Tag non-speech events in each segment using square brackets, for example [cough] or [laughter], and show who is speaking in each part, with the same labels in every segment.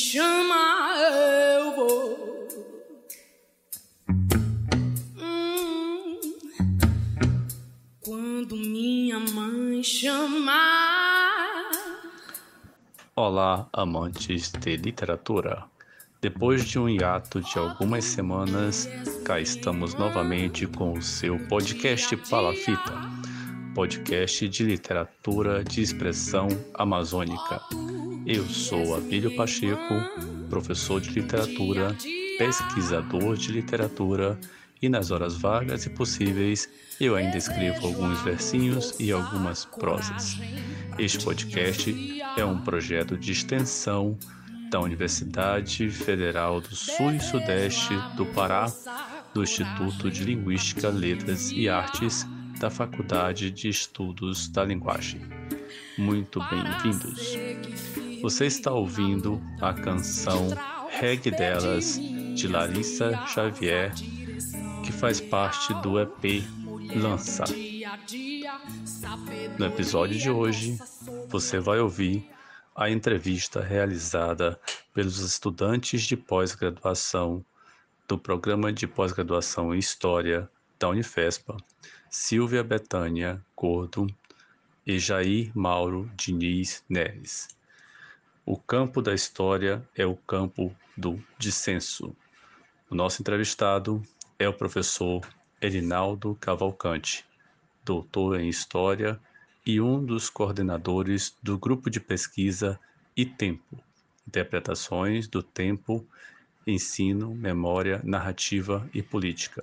Speaker 1: chama, eu vou. Hum, quando minha mãe chamar.
Speaker 2: Olá, amantes de literatura. Depois de um hiato de algumas semanas, cá estamos novamente com o seu podcast Palafita, podcast de literatura de expressão amazônica. Eu sou Abílio Pacheco, professor de literatura, pesquisador de literatura e nas horas vagas e possíveis eu ainda escrevo alguns versinhos e algumas prosas. Este podcast é um projeto de extensão da Universidade Federal do Sul e Sudeste do Pará, do Instituto de Linguística, Letras e Artes da Faculdade de Estudos da Linguagem. Muito bem-vindos. Você está ouvindo a canção Reg Delas de Larissa Xavier, que faz parte do EP Lança. No episódio de hoje, você vai ouvir a entrevista realizada pelos estudantes de pós-graduação do Programa de Pós-Graduação em História da Unifespa, Silvia Betânia Gordo e Jair Mauro Diniz Neres. O campo da história é o campo do dissenso. O nosso entrevistado é o professor Erinaldo Cavalcante, doutor em História e um dos coordenadores do grupo de pesquisa e tempo, interpretações do tempo, ensino, memória, narrativa e política.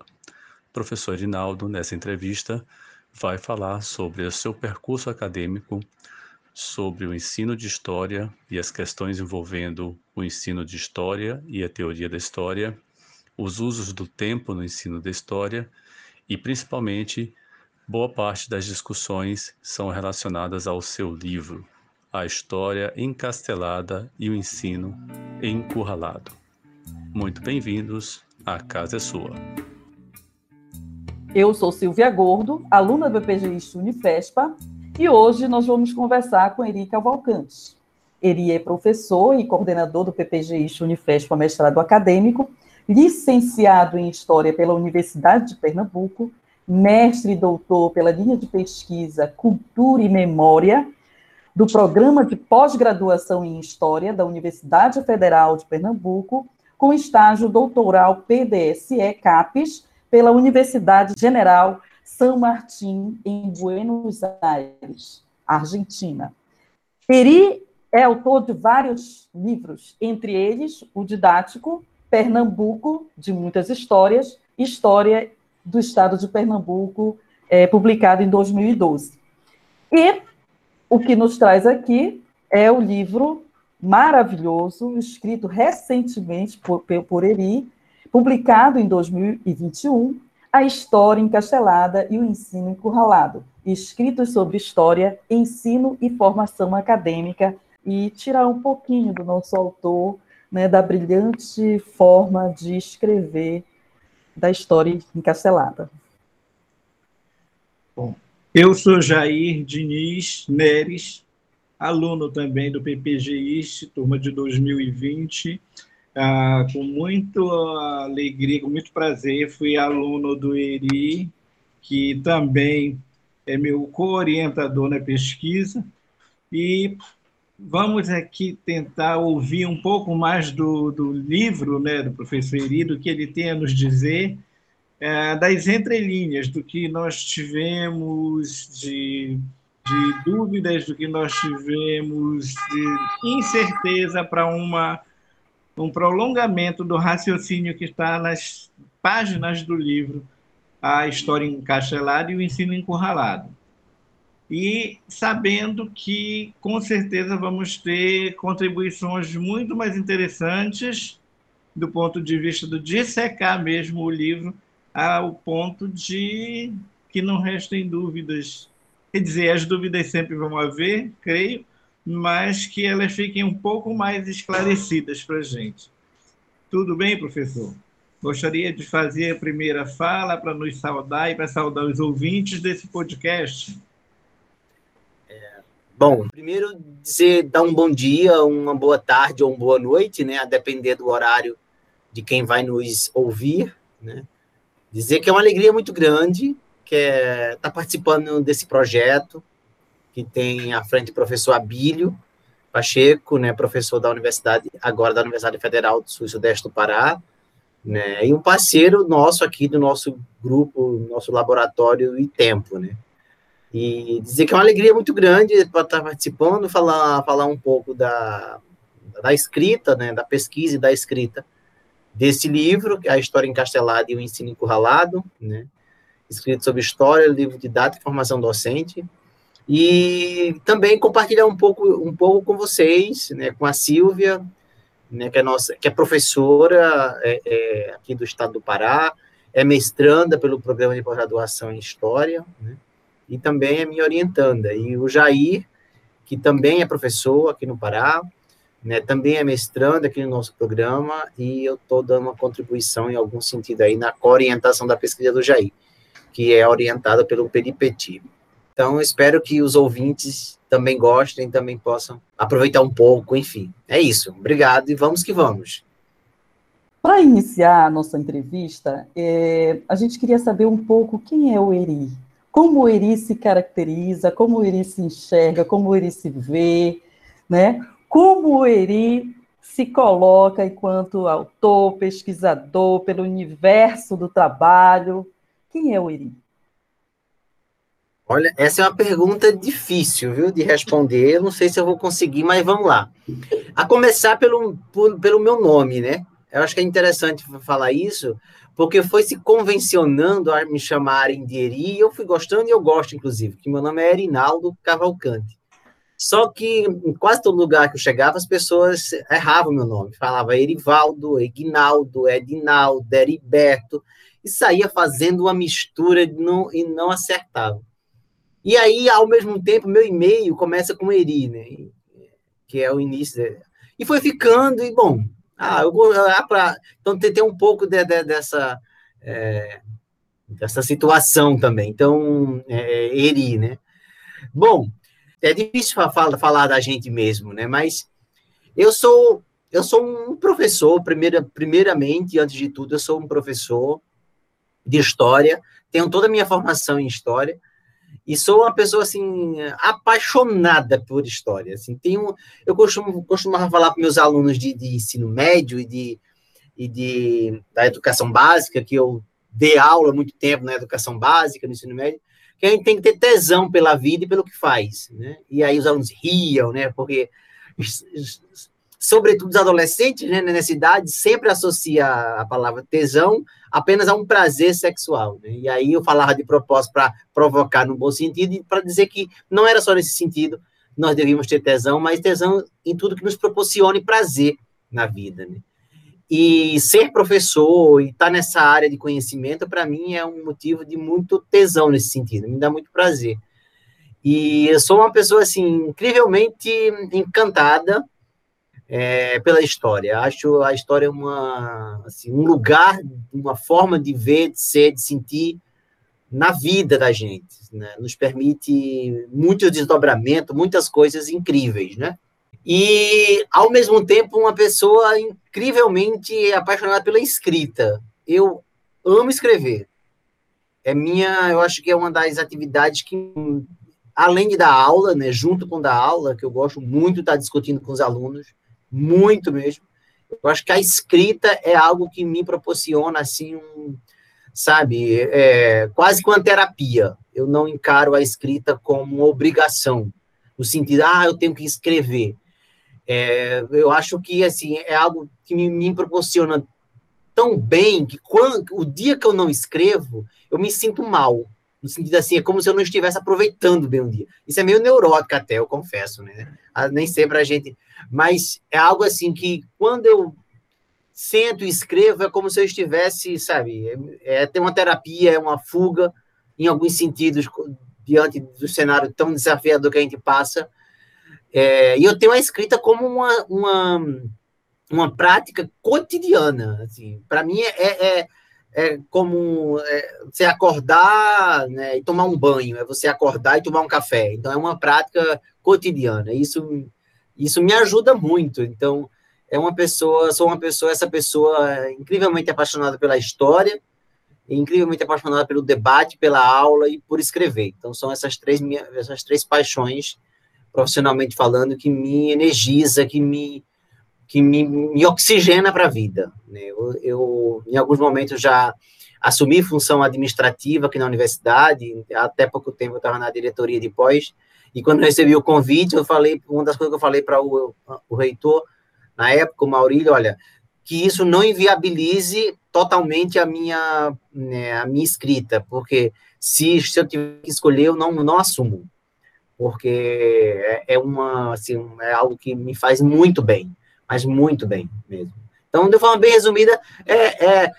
Speaker 2: O professor Rinaldo, nessa entrevista, vai falar sobre o seu percurso acadêmico, sobre o ensino de história e as questões envolvendo o ensino de história e a teoria da história, os usos do tempo no ensino da história e, principalmente, Boa parte das discussões são relacionadas ao seu livro, A História Encastelada e o Ensino Encurralado. Muito bem-vindos, a casa é sua.
Speaker 3: Eu sou Silvia Gordo, aluna do EPGI Unifespa, e hoje nós vamos conversar com Eri Cavalcante. Eri é professor e coordenador do PPGI Unifespa Mestrado Acadêmico, licenciado em História pela Universidade de Pernambuco, mestre e doutor pela linha de pesquisa Cultura e Memória, do Programa de Pós-Graduação em História da Universidade Federal de Pernambuco, com estágio doutoral PDSE CAPES pela Universidade General San Martín, em Buenos Aires, Argentina. Peri é autor de vários livros, entre eles o didático Pernambuco, de muitas histórias, História do Estado de Pernambuco, é, publicado em 2012. E o que nos traz aqui é o livro maravilhoso, escrito recentemente por, por Eri, publicado em 2021, A História Encastelada e o Ensino Encurralado, escritos sobre história, ensino e formação acadêmica, e tirar um pouquinho do nosso autor, né, da brilhante forma de escrever da história encastelada.
Speaker 4: Bom, eu sou Jair Diniz Neres, aluno também do PPGI, turma de 2020. Ah, com muita alegria, com muito prazer, fui aluno do ERI, que também é meu co-orientador na pesquisa, e vamos aqui tentar ouvir um pouco mais do, do livro né, do professor Eri, do que ele tem a nos dizer, é, das entrelinhas, do que nós tivemos de, de dúvidas, do que nós tivemos de incerteza para uma um prolongamento do raciocínio que está nas páginas do livro A História Encastelada e o Ensino Encurralado e sabendo que, com certeza, vamos ter contribuições muito mais interessantes do ponto de vista do dissecar mesmo o livro, ao ponto de que não restem dúvidas. Quer dizer, as dúvidas sempre vão haver, creio, mas que elas fiquem um pouco mais esclarecidas para a gente. Tudo bem, professor? Gostaria de fazer a primeira fala para nos saudar e para saudar os ouvintes desse podcast.
Speaker 5: Bom, primeiro dizer, dar um bom dia, uma boa tarde ou uma boa noite, né, a depender do horário de quem vai nos ouvir, né? Dizer que é uma alegria muito grande que é tá participando desse projeto que tem à frente o professor Abílio Pacheco, né, professor da Universidade agora da Universidade Federal do Sul e Sudeste do Pará, né, e um parceiro nosso aqui do nosso grupo, nosso laboratório e tempo, né. E dizer que é uma alegria muito grande estar participando, falar falar um pouco da da escrita, né, da pesquisa e da escrita desse livro, é a História Encastelada e o Ensino Encurralado, né? escrito sobre história, livro didático e formação docente, e também compartilhar um pouco, um pouco com vocês, né, com a Silvia, né, que é nossa, que é professora é, é, aqui do Estado do Pará, é mestranda pelo programa de pós-graduação em História, né, e também é minha orientanda. E o Jair, que também é professor aqui no Pará, né, também é mestrando aqui no nosso programa e eu estou dando uma contribuição em algum sentido aí na orientação da pesquisa do Jair, que é orientada pelo Peripeti. Então, espero que os ouvintes também gostem, também possam aproveitar um pouco, enfim. É isso. Obrigado e vamos que vamos.
Speaker 3: Para iniciar a nossa entrevista, é, a gente queria saber um pouco quem é o Eri. Como o Eri se caracteriza, como o Eri se enxerga, como o Eri se vê, né? como o Eri se coloca enquanto autor, pesquisador, pelo universo do trabalho. Quem é o Eri?
Speaker 5: Olha, essa é uma pergunta difícil, viu, de responder. Eu não sei se eu vou conseguir, mas vamos lá. A começar pelo, por, pelo meu nome, né? Eu acho que é interessante falar isso, porque foi se convencionando a me chamarem de Eri, e eu fui gostando, e eu gosto, inclusive, que meu nome é Erinaldo Cavalcante. Só que em quase todo lugar que eu chegava, as pessoas erravam meu nome. Falava Erivaldo, Egnaldo, Edinaldo, Heriberto, e saía fazendo uma mistura e não, e não acertava. E aí, ao mesmo tempo, meu e-mail começa com Eri, né? Que é o início. E foi ficando, e bom, ah, eu ah, pra... então tem, tem um pouco de, de, dessa, é, dessa situação também. Então, é, Eri, né? Bom, é difícil falar, falar da gente mesmo, né? Mas eu sou eu sou um professor, primeira, primeiramente, antes de tudo, eu sou um professor de história, tenho toda a minha formação em história e sou uma pessoa assim apaixonada por história. Assim, tenho, eu costumo costumava falar para meus alunos de, de ensino médio e de, e de da educação básica que eu dei aula muito tempo na educação básica no ensino médio que a gente tem que ter tesão pela vida e pelo que faz, né? E aí os alunos riam, né? Porque, sobretudo os adolescentes, né, nessa idade, sempre associa a palavra tesão apenas a um prazer sexual, né? E aí eu falava de propósito para provocar no bom sentido e para dizer que não era só nesse sentido nós devíamos ter tesão, mas tesão em tudo que nos proporcione prazer na vida, né? E ser professor e estar tá nessa área de conhecimento, para mim, é um motivo de muito tesão nesse sentido, me dá muito prazer. E eu sou uma pessoa, assim, incrivelmente encantada é, pela história. Acho a história uma, assim, um lugar, uma forma de ver, de ser, de sentir na vida da gente. Né? Nos permite muito desdobramento, muitas coisas incríveis, né? e, ao mesmo tempo, uma pessoa incrivelmente apaixonada pela escrita. Eu amo escrever. É minha, eu acho que é uma das atividades que, além de dar aula, né, junto com dar aula, que eu gosto muito de estar discutindo com os alunos, muito mesmo. Eu acho que a escrita é algo que me proporciona, assim, um, sabe, é, quase que uma terapia. Eu não encaro a escrita como obrigação, no sentido, ah, eu tenho que escrever. É, eu acho que assim é algo que me, me, proporciona tão bem que quando o dia que eu não escrevo, eu me sinto mal. No sentido assim, é como se eu não estivesse aproveitando bem o dia. Isso é meio neurótico até, eu confesso, né? Ah, nem sempre a gente. Mas é algo assim que quando eu sento e escrevo, é como se eu estivesse, sabe? É, é ter uma terapia, é uma fuga, em alguns sentidos, diante do cenário tão desafiador que a gente passa é, e eu tenho a escrita como uma, uma, uma prática cotidiana. Assim. Para mim, é, é, é como é, você acordar né, e tomar um banho, é você acordar e tomar um café. Então, é uma prática cotidiana. Isso, isso me ajuda muito. Então, é uma pessoa, sou uma pessoa, essa pessoa é incrivelmente apaixonada pela história, incrivelmente apaixonada pelo debate, pela aula e por escrever. Então, são essas três, essas três paixões, profissionalmente falando, que me energiza, que me, que me, me oxigena para a vida. Né? Eu, eu, em alguns momentos, já assumi função administrativa aqui na universidade, até pouco tempo eu estava na diretoria de pós, e quando recebi o convite, eu falei, uma das coisas que eu falei para o, o reitor, na época, o Maurílio, olha, que isso não inviabilize totalmente a minha, né, a minha escrita, porque se, se eu tiver que escolher, eu não, não assumo, porque é, é, uma, assim, é algo que me faz muito bem, mas muito bem mesmo. Então, de forma bem resumida, é, é,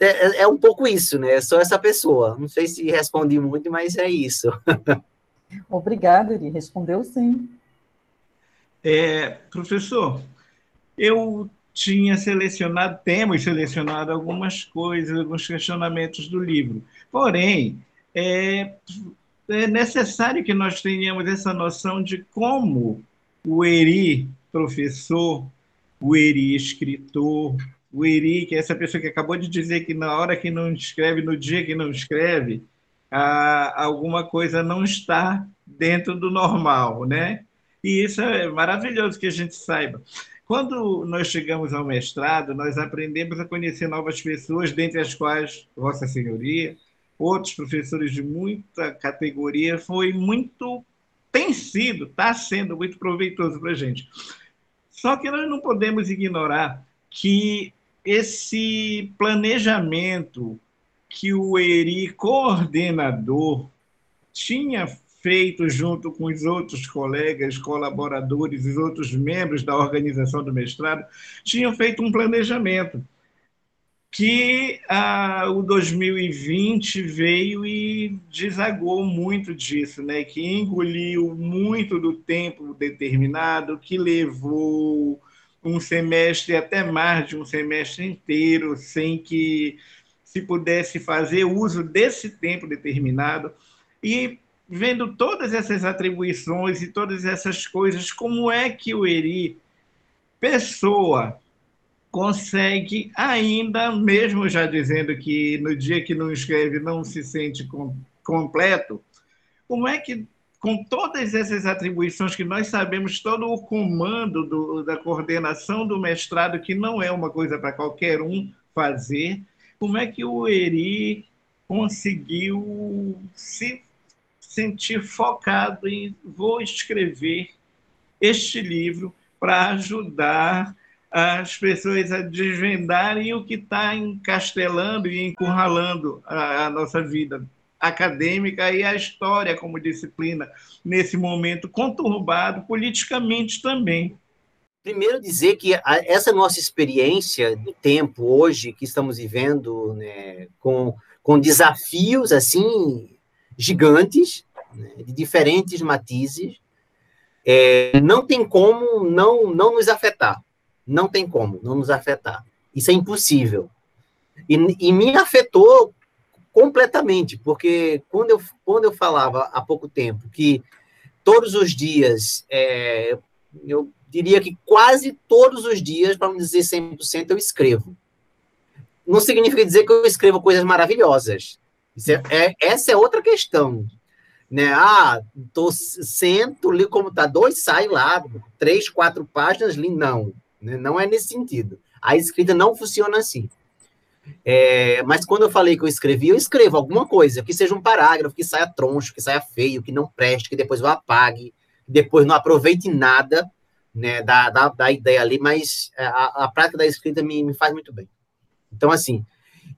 Speaker 5: é, é um pouco isso, né? Sou essa pessoa. Não sei se respondi muito, mas é isso. [laughs]
Speaker 3: Obrigada, ele respondeu sim.
Speaker 4: É, professor, eu tinha selecionado, temos selecionado algumas coisas, alguns questionamentos do livro. Porém, é, é necessário que nós tenhamos essa noção de como o Eri, professor, o Eri, escritor, o Eri, que é essa pessoa que acabou de dizer que na hora que não escreve, no dia que não escreve, ah, alguma coisa não está dentro do normal, né? E isso é maravilhoso que a gente saiba. Quando nós chegamos ao mestrado, nós aprendemos a conhecer novas pessoas, dentre as quais Vossa Senhoria, outros professores de muita categoria, foi muito, tem sido, está sendo muito proveitoso para a gente. Só que nós não podemos ignorar que esse planejamento que o ERI coordenador tinha feito junto com os outros colegas, colaboradores, os outros membros da organização do mestrado, tinham feito um planejamento que ah, o 2020 veio e desagou muito disso, né? que engoliu muito do tempo determinado, que levou um semestre, até mais de um semestre inteiro, sem que se pudesse fazer uso desse tempo determinado. E vendo todas essas atribuições e todas essas coisas, como é que o Eri, pessoa, consegue ainda, mesmo já dizendo que no dia que não escreve não se sente com, completo, como é que, com todas essas atribuições que nós sabemos, todo o comando do, da coordenação do mestrado, que não é uma coisa para qualquer um fazer, como é que o Eri conseguiu se sentir focado em vou escrever este livro para ajudar as pessoas a desvendarem o que está encastelando e encurralando a, a, nossa vida acadêmica e a história como disciplina nesse momento conturbado politicamente também.
Speaker 5: Primeiro dizer que essa nossa experiência do tempo hoje que estamos vivendo, né, com, com desafios assim gigantes, né, de diferentes matizes, é, não tem como não, não nos afetar. Não tem como não nos afetar. Isso é impossível. E, e me afetou completamente, porque quando eu, quando eu falava há pouco tempo que todos os dias, é, eu diria que quase todos os dias, para não dizer 100%, eu escrevo. Não significa dizer que eu escrevo coisas maravilhosas. É, é, essa é outra questão né? Ah, tô, sento, li como tá dois, sai lá, três, quatro páginas, li, não, né? não é nesse sentido. A escrita não funciona assim. É, mas quando eu falei que eu escrevi, eu escrevo alguma coisa, que seja um parágrafo, que saia troncho, que saia feio, que não preste, que depois eu apague, depois não aproveite nada né, da, da, da ideia ali, mas a, a prática da escrita me, me faz muito bem. Então, assim,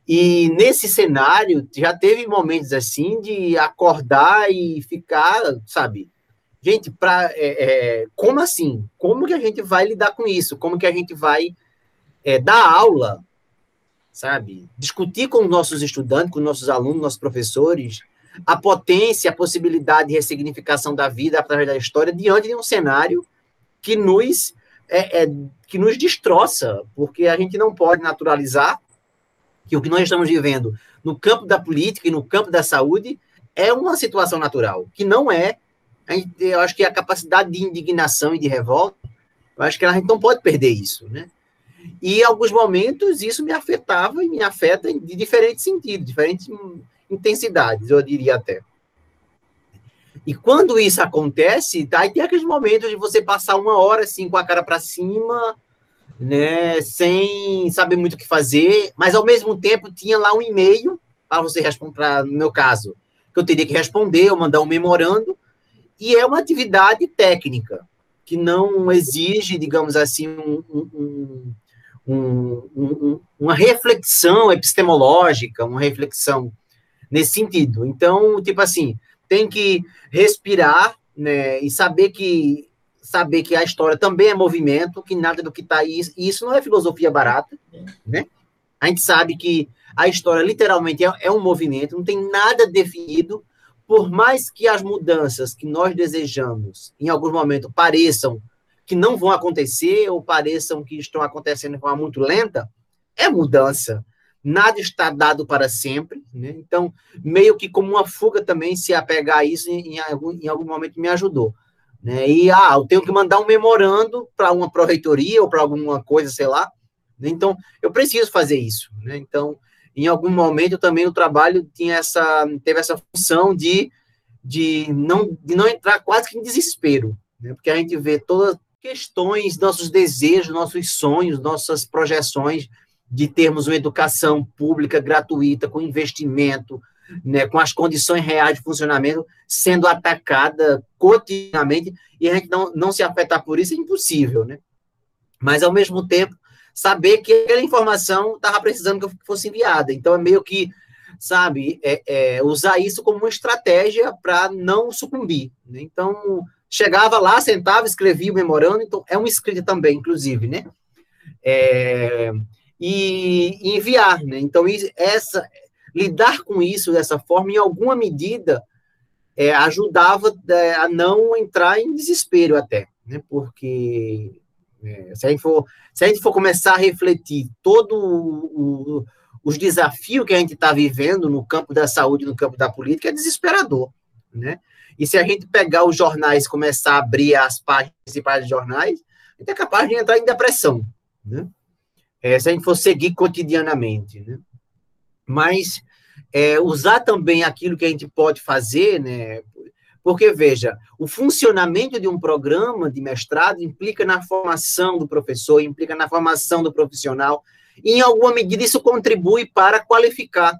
Speaker 5: e nesse cenário, já teve momentos assim de acordar e ficar, sabe? Gente, pra, é, é, como assim? Como que a gente vai lidar com isso? Como que a gente vai é, dar aula, sabe? Discutir com os nossos estudantes, com os nossos alunos, nossos professores, a potência, a possibilidade de ressignificação da vida através da história diante de um cenário que nos, é, é, que nos destroça, porque a gente não pode naturalizar que o que nós estamos vivendo no campo da política e no campo da saúde é uma situação natural, que não é, eu acho que a capacidade de indignação e de revolta, eu acho que a gente não pode perder isso, né? E em alguns momentos isso me afetava e me afeta de diferentes sentidos, diferentes intensidades, eu diria até. E quando isso acontece, aí tem aqueles momentos de você passar uma hora assim com a cara para cima, né, sem saber muito o que fazer, mas ao mesmo tempo tinha lá um e-mail para você responder, no meu caso, que eu teria que responder ou mandar um memorando, e é uma atividade técnica, que não exige, digamos assim, um, um, um, uma reflexão epistemológica, uma reflexão nesse sentido. Então, tipo assim, tem que respirar, né, e saber que saber que a história também é movimento, que nada do que está aí, e isso não é filosofia barata, né? A gente sabe que a história literalmente é, é um movimento, não tem nada definido, por mais que as mudanças que nós desejamos, em algum momento, pareçam que não vão acontecer ou pareçam que estão acontecendo de forma muito lenta, é mudança. Nada está dado para sempre, né? Então, meio que como uma fuga também, se apegar a isso, em, algum, em algum momento me ajudou. Né? E, ah, eu tenho que mandar um memorando para uma pró-reitoria ou para alguma coisa, sei lá. Né? Então, eu preciso fazer isso. Né? Então, em algum momento também o trabalho tinha essa, teve essa função de, de, não, de não entrar quase que em desespero, né? porque a gente vê todas questões, nossos desejos, nossos sonhos, nossas projeções de termos uma educação pública gratuita, com investimento, né, com as condições reais de funcionamento sendo atacada cotidianamente, e a gente não, não se afetar por isso é impossível, né? Mas, ao mesmo tempo, saber que aquela informação estava precisando que fosse enviada. Então, é meio que, sabe, é, é, usar isso como uma estratégia para não sucumbir. Né? Então, chegava lá, sentava, escrevia o memorando, então é um escrito também, inclusive, né? É, e, e, enviar, né? Então, essa, lidar com isso dessa forma, em alguma medida, é, ajudava é, a não entrar em desespero até, né? Porque é, se, a gente for, se a gente for começar a refletir todo o, o, os desafios que a gente está vivendo no campo da saúde, no campo da política, é desesperador, né? E se a gente pegar os jornais começar a abrir as páginas principais de jornais, a gente é capaz de entrar em depressão, né? É, se a gente for seguir cotidianamente, né? mas é, usar também aquilo que a gente pode fazer, né? Porque, veja, o funcionamento de um programa de mestrado implica na formação do professor, implica na formação do profissional, e, em alguma medida, isso contribui para qualificar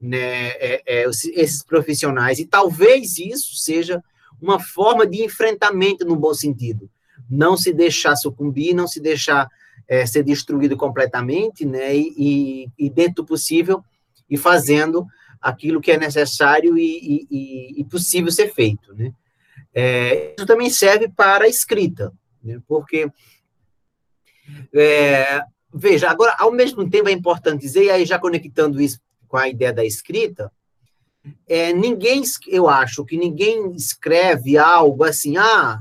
Speaker 5: né, é, é, esses profissionais. E talvez isso seja uma forma de enfrentamento no bom sentido. Não se deixar sucumbir, não se deixar é, ser destruído completamente, né, e, e, dentro do possível, e fazendo aquilo que é necessário e, e, e possível ser feito, né? É, isso também serve para a escrita, né? Porque é, veja, agora ao mesmo tempo é importante dizer, e aí já conectando isso com a ideia da escrita, é, ninguém, eu acho que ninguém escreve algo assim, ah,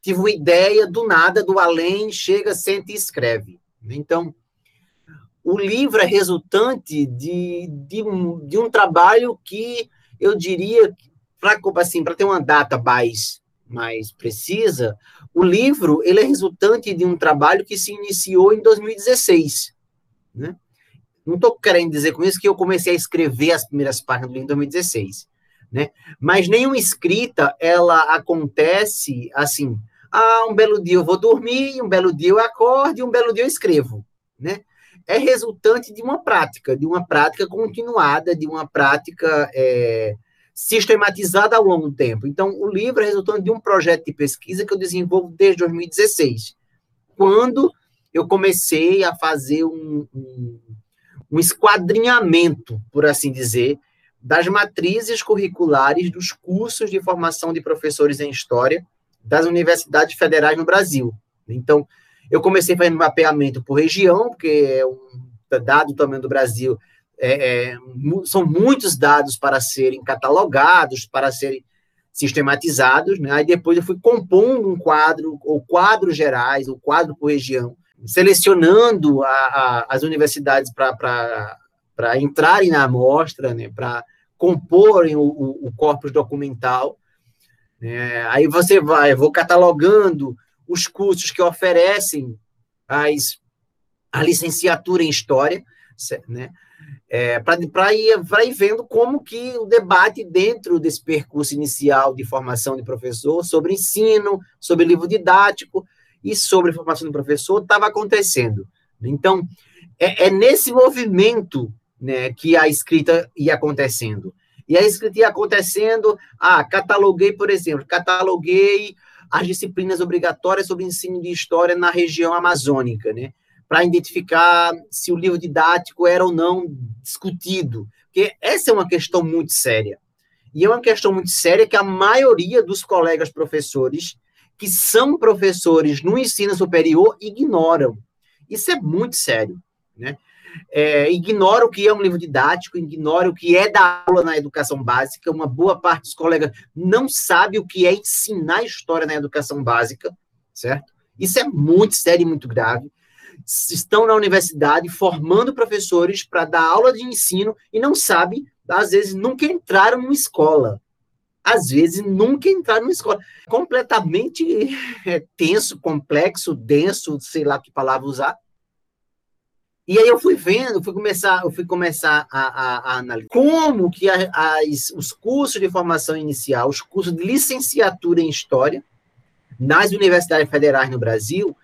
Speaker 5: tive uma ideia do nada, do além, chega, sente e escreve. Então, o livro é resultante de, de, um, de um trabalho que eu diria, para assim, ter uma data mais, mais precisa, o livro ele é resultante de um trabalho que se iniciou em 2016. Né? Não estou querendo dizer com isso que eu comecei a escrever as primeiras páginas do livro em 2016. Né? Mas nenhuma escrita ela acontece assim. Ah, um belo dia eu vou dormir, um belo dia eu acordo, um belo dia eu escrevo, né? É resultante de uma prática, de uma prática continuada, de uma prática é, sistematizada ao longo do tempo. Então, o livro é resultante de um projeto de pesquisa que eu desenvolvo desde 2016, quando eu comecei a fazer um, um, um esquadrinhamento, por assim dizer, das matrizes curriculares dos cursos de formação de professores em História das universidades federais no Brasil. Então, eu comecei fazendo mapeamento por região, porque é um dado também do Brasil, é, é, são muitos dados para serem catalogados, para serem sistematizados, né? Aí depois eu fui compondo um quadro, ou quadros gerais, ou quadro por região, selecionando a, a, as universidades para entrarem na amostra, né, para comporem o, o, o corpus documental. É, aí você vai, vou catalogando os cursos que oferecem as, a licenciatura em História, né? É, para ir, ir vendo como que o debate dentro desse percurso inicial de formação de professor sobre ensino, sobre livro didático e sobre formação de professor estava acontecendo. Então, é, é, nesse movimento né, que a escrita ia acontecendo. E a escrita ia acontecendo, ah, cataloguei, por exemplo, cataloguei as disciplinas obrigatórias sobre ensino de história na região amazônica, né? Para identificar se o livro didático era ou não discutido. Porque essa é uma questão muito séria. E é uma questão muito séria que a maioria dos colegas professores que são professores no ensino superior ignoram. Isso é muito sério, né? É, ignora o que é um livro didático, ignora o que é dar aula na educação básica. Uma boa parte dos colegas não sabe o que é ensinar história na educação básica, certo? Isso é muito sério e muito grave. Estão na universidade formando professores para dar aula de ensino e não sabem, às vezes, nunca entraram numa escola. Às vezes, nunca entraram numa escola. Completamente é, tenso, complexo, denso, sei lá que palavra usar e aí eu fui vendo, fui começar, eu fui começar a, a, a analisar como que a, as, os cursos de formação inicial, os cursos de licenciatura em História, nas universidades federais no Brasil,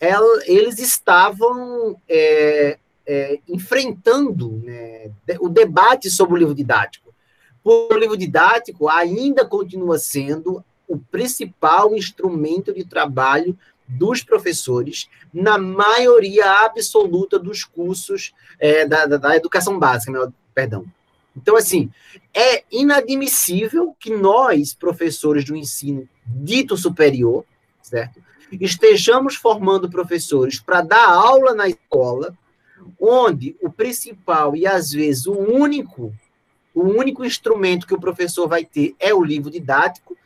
Speaker 5: ela, eles estavam é, é, enfrentando né, o debate sobre o livro didático. O livro didático ainda continua sendo o principal instrumento de trabalho dos professores na maioria absoluta dos cursos é, da, da, da, educação básica, meu, perdão. Então, assim, é inadmissível que nós, professores do ensino dito superior, certo? Estejamos formando professores para dar aula na escola, onde o principal e às vezes o único, o único instrumento que o professor vai ter é o livro didático,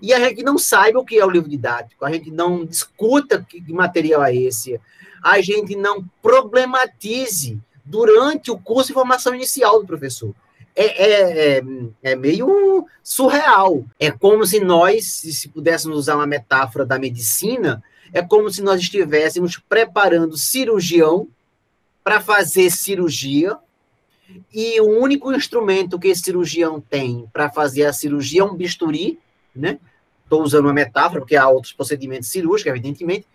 Speaker 5: e a gente não saiba o que é o livro didático, a gente não discuta que material é esse, a gente não problematize durante o curso de formação inicial do professor. É, é, é, é, meio surreal. É como se nós, se pudéssemos usar uma metáfora da medicina, é como se nós estivéssemos preparando cirurgião para fazer cirurgia, e o único instrumento que esse cirurgião tem para fazer a cirurgia é um bisturi, né? Estou usando uma metáfora, porque há outros procedimentos cirúrgicos, evidentemente.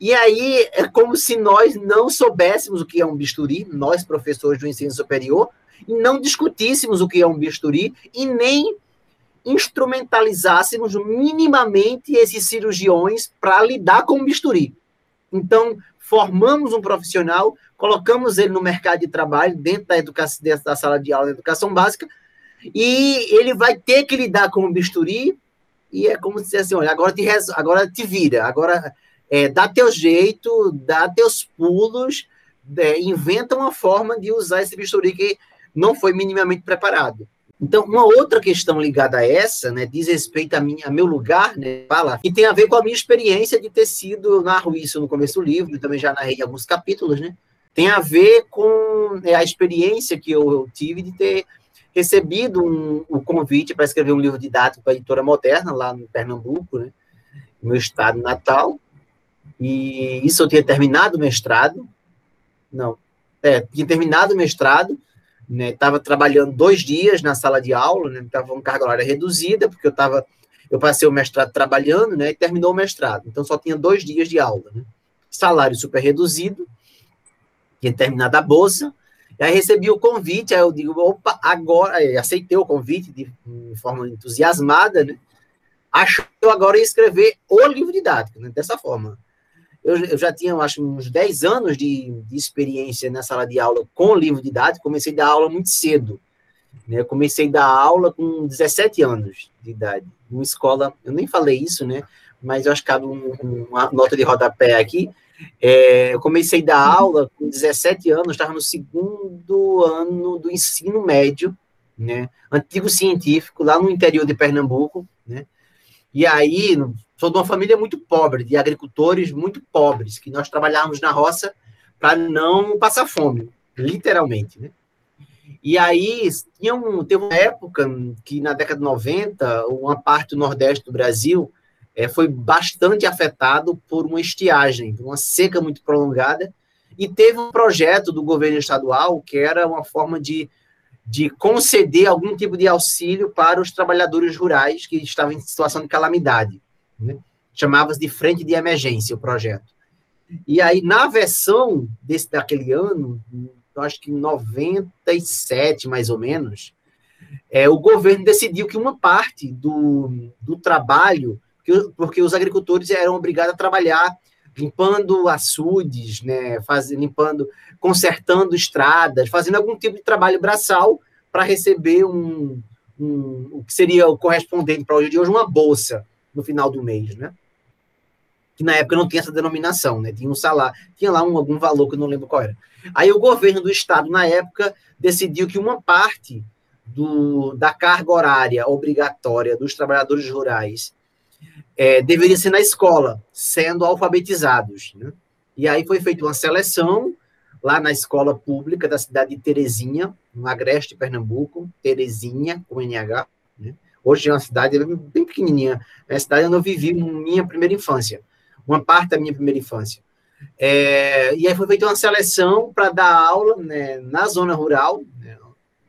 Speaker 5: E aí é como se nós não soubéssemos o que é um bisturi, nós, professores do ensino superior, e não discutíssemos o que é um bisturi e nem instrumentalizássemos minimamente esses cirurgiões para lidar com o bisturi. Então, formamos um profissional, colocamos ele no mercado de trabalho, dentro da, educação, dentro da sala de aula de educação básica, e ele vai ter que lidar com o bisturi e é como se assim, olha, agora te, agora te vira, agora é, dá teu jeito, dá teus pulos, é, inventa uma forma de usar esse bisturi que não foi minimamente preparado. Então, uma outra questão ligada a essa, né, diz respeito a, minha, a meu lugar, né, fala, e tem a ver com a minha experiência de ter sido, narro isso no começo do livro, também já narrei alguns capítulos, né, tem a ver com é, a experiência que eu, eu tive de ter recebido um, um convite para escrever um livro didático para a editora moderna, lá no Pernambuco, né, no meu estado natal. E isso eu tinha terminado o mestrado. Não, é, tinha terminado o mestrado, estava né, trabalhando dois dias na sala de aula, estava né, com carga horária reduzida, porque eu estava eu passei o mestrado trabalhando, né, e terminou o mestrado. Então só tinha dois dias de aula, né? Salário super reduzido, tinha terminado a bolsa, aí recebi o convite, aí eu digo, opa, agora, aceitei o convite de, de forma entusiasmada, né? Acho que eu agora ia escrever o livro didático, né? dessa forma. Eu, eu, já tinha, acho, uns 10 anos de, de, experiência na sala de aula com livro didático, comecei a dar aula muito cedo. Né? Eu comecei a dar aula com 17 anos de idade, numa escola, eu nem falei isso, né? Mas eu acho que cabe um, uma nota de rodapé aqui, é, eu comecei a dar aula com 17 anos, estava no segundo ano do ensino médio, né? Antigo científico, lá no interior de Pernambuco, né? E aí, sou de uma família muito pobre, de agricultores muito pobres, que nós trabalhávamos na roça para não passar fome, literalmente, né? E aí, tinha um, teve uma época que, na década de 90, uma parte do Nordeste do Brasil é, foi bastante afetado por uma estiagem, uma seca muito prolongada, e teve um projeto do governo estadual que era uma forma de, de conceder algum tipo de auxílio para os trabalhadores rurais que estavam em situação de calamidade. Né? Chamava-se de Frente de Emergência o projeto. E aí, na versão desse, daquele ano, acho que em 97, mais ou menos, é, o governo decidiu que uma parte do, do trabalho, porque os agricultores eram obrigados a trabalhar limpando açudes, né, faz, limpando, consertando estradas, fazendo algum tipo de trabalho braçal para receber um, um, o que seria o correspondente para hoje de hoje, uma bolsa no final do mês, né? Que na época não tinha essa denominação, né? Tinha um salário, tinha lá um, algum valor que eu não lembro qual era. Aí o governo do estado, na época, decidiu que uma parte do, da carga horária obrigatória dos trabalhadores rurais é, deveria ser na escola, sendo alfabetizados. Né? E aí foi feita uma seleção lá na escola pública da cidade de Terezinha, no Agreste, Pernambuco, Terezinha, com NH. Né? Hoje é uma cidade bem pequenininha, é a cidade onde eu vivi minha primeira infância, uma parte da minha primeira infância. É, e aí foi feita uma seleção para dar aula né, na zona rural, né,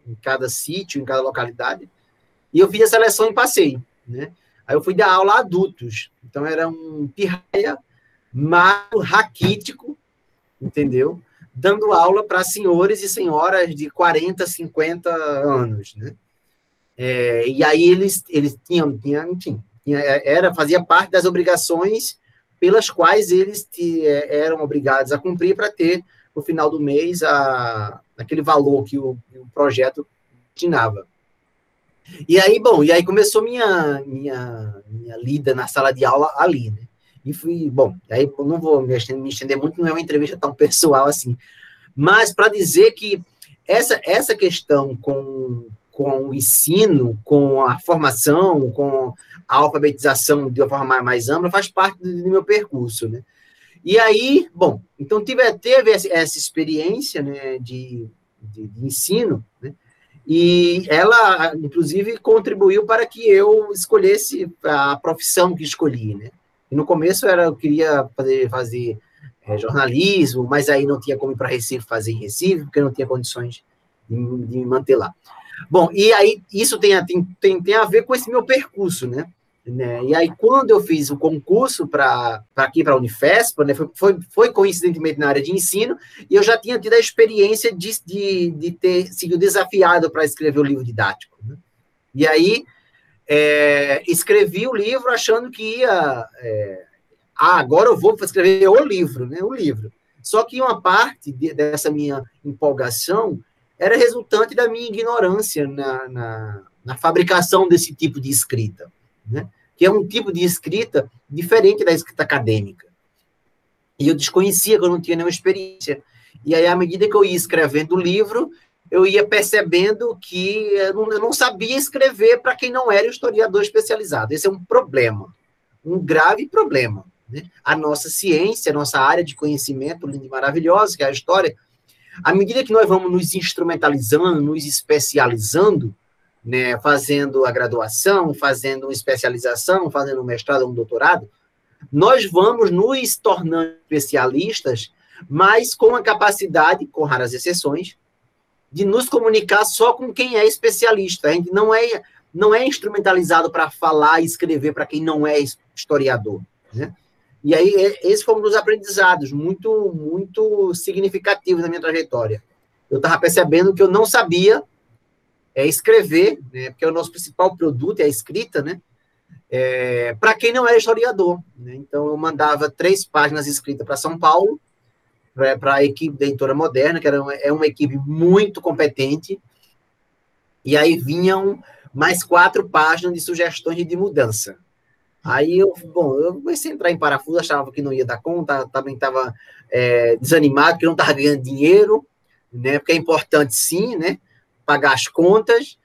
Speaker 5: em cada sítio, em cada localidade, e eu fiz a seleção e passei. Né? Aí eu fui dar aula a adultos. Então era um pirraia magro, raquítico, entendeu? Dando aula para senhores e senhoras de 40, 50 anos, né? É, e aí eles, eles tinham, tinham enfim, era, fazia parte das obrigações pelas quais eles te, é, eram obrigados a cumprir para ter, no final do mês, a, aquele valor que o, o projeto destinava. E aí, bom, e aí começou minha, minha, minha lida na sala de aula ali, né? E fui, bom, aí não vou me estender muito, não é uma entrevista tão [laughs] pessoal assim, mas para dizer que essa, essa questão com, com o ensino, com a formação, com a alfabetização de uma forma mais ampla, faz parte do meu percurso, né? E aí, bom, então tive, teve essa experiência né, de, de, de ensino, né? E ela, inclusive, contribuiu para que eu escolhesse a profissão que escolhi, né? E no começo era, eu queria fazer, fazer é, jornalismo, mas aí não tinha como ir para Recife fazer em Recife, porque não tinha condições de, de me manter lá. Bom, e aí isso tem, tem, tem, tem a ver com esse meu percurso, né? Né? E aí, quando eu fiz o concurso para aqui para a Unifesp, né, foi, foi, foi, coincidentemente na área de ensino, e eu já tinha tido a experiência de, de, de ter sido desafiado para escrever o livro didático. Né? E aí, é, escrevi o livro achando que ia. É, ah, agora eu vou escrever o livro, né? O livro. Só que uma parte de, dessa minha empolgação era resultante da minha ignorância na, na, na fabricação desse tipo de escrita né? que é um tipo de escrita diferente da escrita acadêmica. E eu desconhecia, que eu não tinha nenhuma experiência. E aí, à medida que eu ia escrevendo o livro, eu ia percebendo que eu não, sabia escrever para quem não era historiador especializado. Esse é um problema, um grave problema. Né? A nossa ciência, a nossa área de conhecimento linda e maravilhosa, que é a história, à medida que nós vamos nos instrumentalizando, nos especializando, né, fazendo a graduação, fazendo uma especialização, fazendo um mestrado, um doutorado, nós vamos nos tornando especialistas, mas com a capacidade, com raras exceções, de nos comunicar só com quem é especialista. A gente não é, não é instrumentalizado para falar e escrever para quem não é historiador. Né? E aí, é, esse foi um dos aprendizados muito, muito significativos na minha trajetória. Eu estava percebendo que eu não sabia é escrever, né, porque é o nosso principal produto é a escrita, né? É, para quem não é historiador. Né? Então, eu mandava três páginas escritas para São Paulo, para a equipe da Editora Moderna, que era uma, é uma equipe muito competente, e aí vinham mais quatro páginas de sugestões de mudança. Aí eu, bom, eu comecei a entrar em parafuso, achava que não ia dar conta, também estava é, desanimado, que não estava ganhando dinheiro, né? Porque é importante sim, né? Pagar as contas,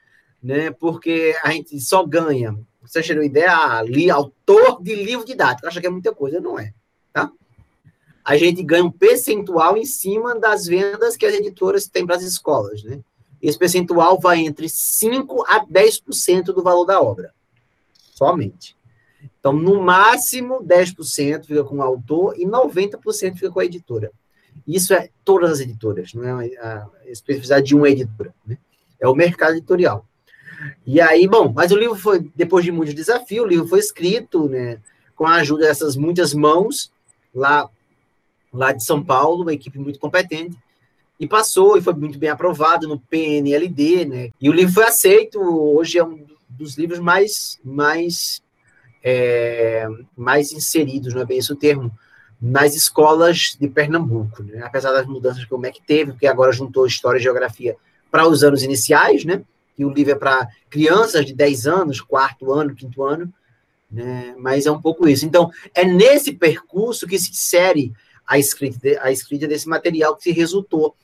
Speaker 5: né? Porque a gente só ganha. Você tirou ideia? Ali, autor de livro didático. Acha que é muita coisa, não é, tá? A gente ganha um percentual em cima das vendas que as editoras têm para as escolas, né? esse percentual vai entre 5 a 10% do valor da obra. Somente. Então, no máximo, 10% fica com o autor e 90% fica com a editora. Isso é todas as editoras, não é a especificidade de uma editora. Né? É o mercado editorial. E aí, bom, mas o livro foi, depois de muitos desafios, o livro foi escrito, né, com a ajuda dessas muitas mãos, lá, lá de São Paulo, uma equipe muito competente, e passou e foi muito bem aprovado no PNLD, né? E o livro foi aceito, hoje é um dos livros mais mais é, mais inseridos, não é bem esse o termo, nas escolas de Pernambuco, né? apesar das mudanças que o MEC teve, porque agora juntou História e Geografia para os anos iniciais, né? E o livro é para crianças de 10 anos, quarto ano, quinto ano, né? Mas é um pouco isso. Então, é nesse percurso que se insere a escrita, a escrita desse material que se resultou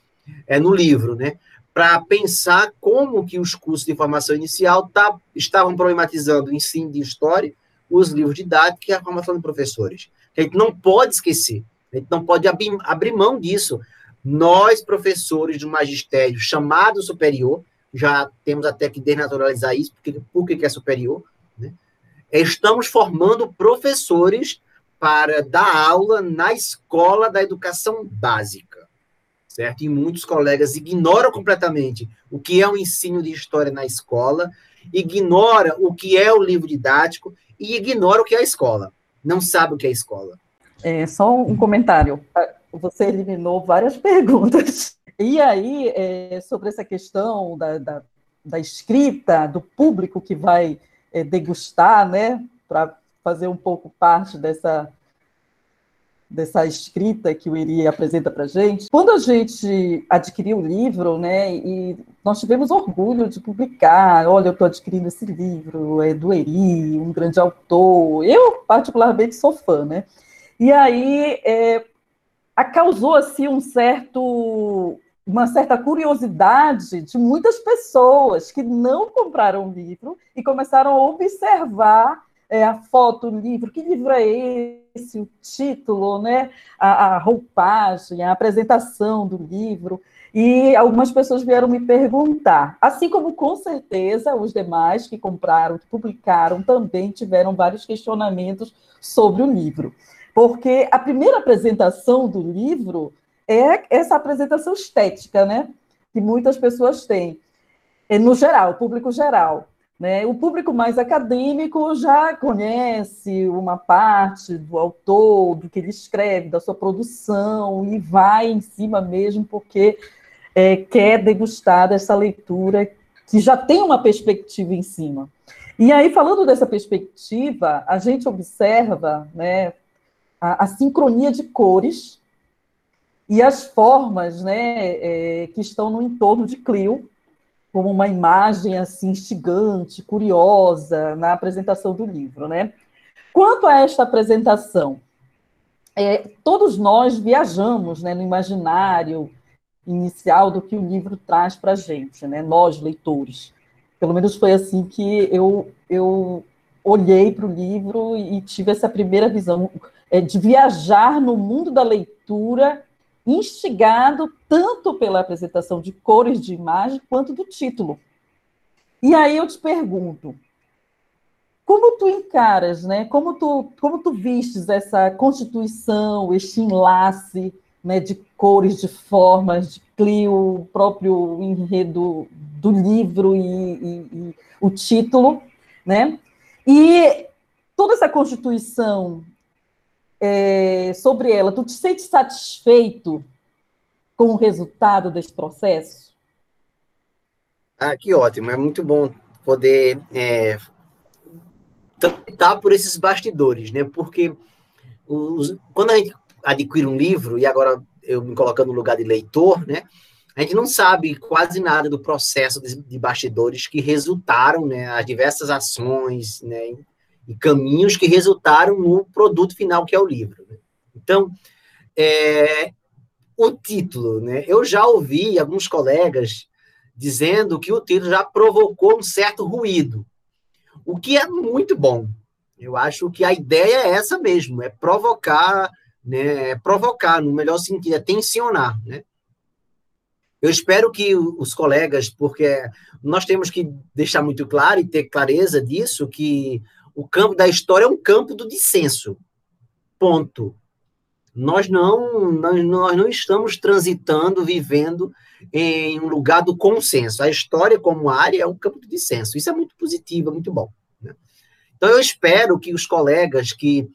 Speaker 5: é, no livro, né? Para pensar como que os cursos de formação inicial tá, estavam problematizando o ensino de história, os livros didáticos e a formação de professores. A gente não pode esquecer, a gente não pode abrir, abrir mão disso. Nós, professores do magistério chamado superior, já temos até que desnaturalizar isso, porque por que é superior, né? Estamos formando professores para dar aula na escola da educação básica, certo? E muitos colegas ignoram completamente o que é o ensino de história na escola, ignora o que é o livro didático e ignora o que é a escola. Não sabe o que é a escola.
Speaker 3: É, só um comentário. Você eliminou várias [laughs] perguntas. E aí, é, sobre essa questão da, da, da, escrita, do público que vai é, degustar, né, para fazer um pouco parte dessa, dessa escrita que o Iri apresenta para a gente. Quando a gente adquiriu o livro, né, e nós tivemos orgulho de publicar, olha, eu estou adquirindo esse livro, é do Eri, um grande autor. Eu, particularmente, sou fã, né? E aí é, causou assim um certo uma certa curiosidade de muitas pessoas que não compraram o livro e começaram a observar é, a foto, o livro, que livro é esse, o título, né, a, a roupagem, a apresentação do livro. E algumas pessoas vieram me perguntar, assim como com certeza os demais que compraram, que publicaram, também tiveram vários questionamentos sobre o livro. Porque a primeira apresentação do livro é essa apresentação estética, né? Que muitas pessoas têm, é, no geral, público geral. Né? O público mais acadêmico já conhece uma parte do autor, do que ele escreve, da sua produção, e vai em cima mesmo porque é, quer degustar dessa leitura que já tem uma perspectiva em cima. E aí, falando dessa perspectiva, a gente observa né, a, a sincronia de cores e as formas né, é, que estão no entorno de Clio, como uma imagem assim instigante, curiosa na apresentação do livro, né? Quanto a esta apresentação, é, todos nós viajamos né, no imaginário inicial do que o livro traz para a gente, né? Nós leitores, pelo menos foi assim que eu eu olhei para o livro e tive essa primeira visão é, de viajar no mundo da leitura instigado tanto pela apresentação de cores de imagem quanto do título. E aí eu te pergunto, como tu encaras, né? Como tu, como tu vistes essa constituição, este enlace, né, de cores, de formas, de Clio, o próprio enredo do livro e, e, e o título, né? E toda essa constituição é, sobre ela, tu te sente satisfeito com o resultado desse processo?
Speaker 5: Ah, que ótimo, é muito bom poder é, por esses bastidores, né? Porque os, quando a gente adquire um livro, e agora eu me colocando no lugar de leitor, né? A gente não sabe quase nada do processo de, de bastidores que resultaram, né? As diversas ações, né? E caminhos que resultaram no produto final, que é o livro. Né? Então, é, o título, né? Eu já ouvi alguns colegas dizendo que o título já provocou um certo ruído, o que é muito bom. Eu acho que a ideia é essa mesmo, é provocar, né? É provocar, no melhor sentido, é tensionar, né? Eu espero que os colegas, porque nós temos que deixar muito claro e ter clareza disso, que o campo da história é um campo do dissenso. Ponto. Nós não, nós, nós não estamos transitando, vivendo em um lugar do consenso. A história, como área, é um campo do dissenso. Isso é muito positivo, é muito bom. Né? Então, eu espero que os colegas que,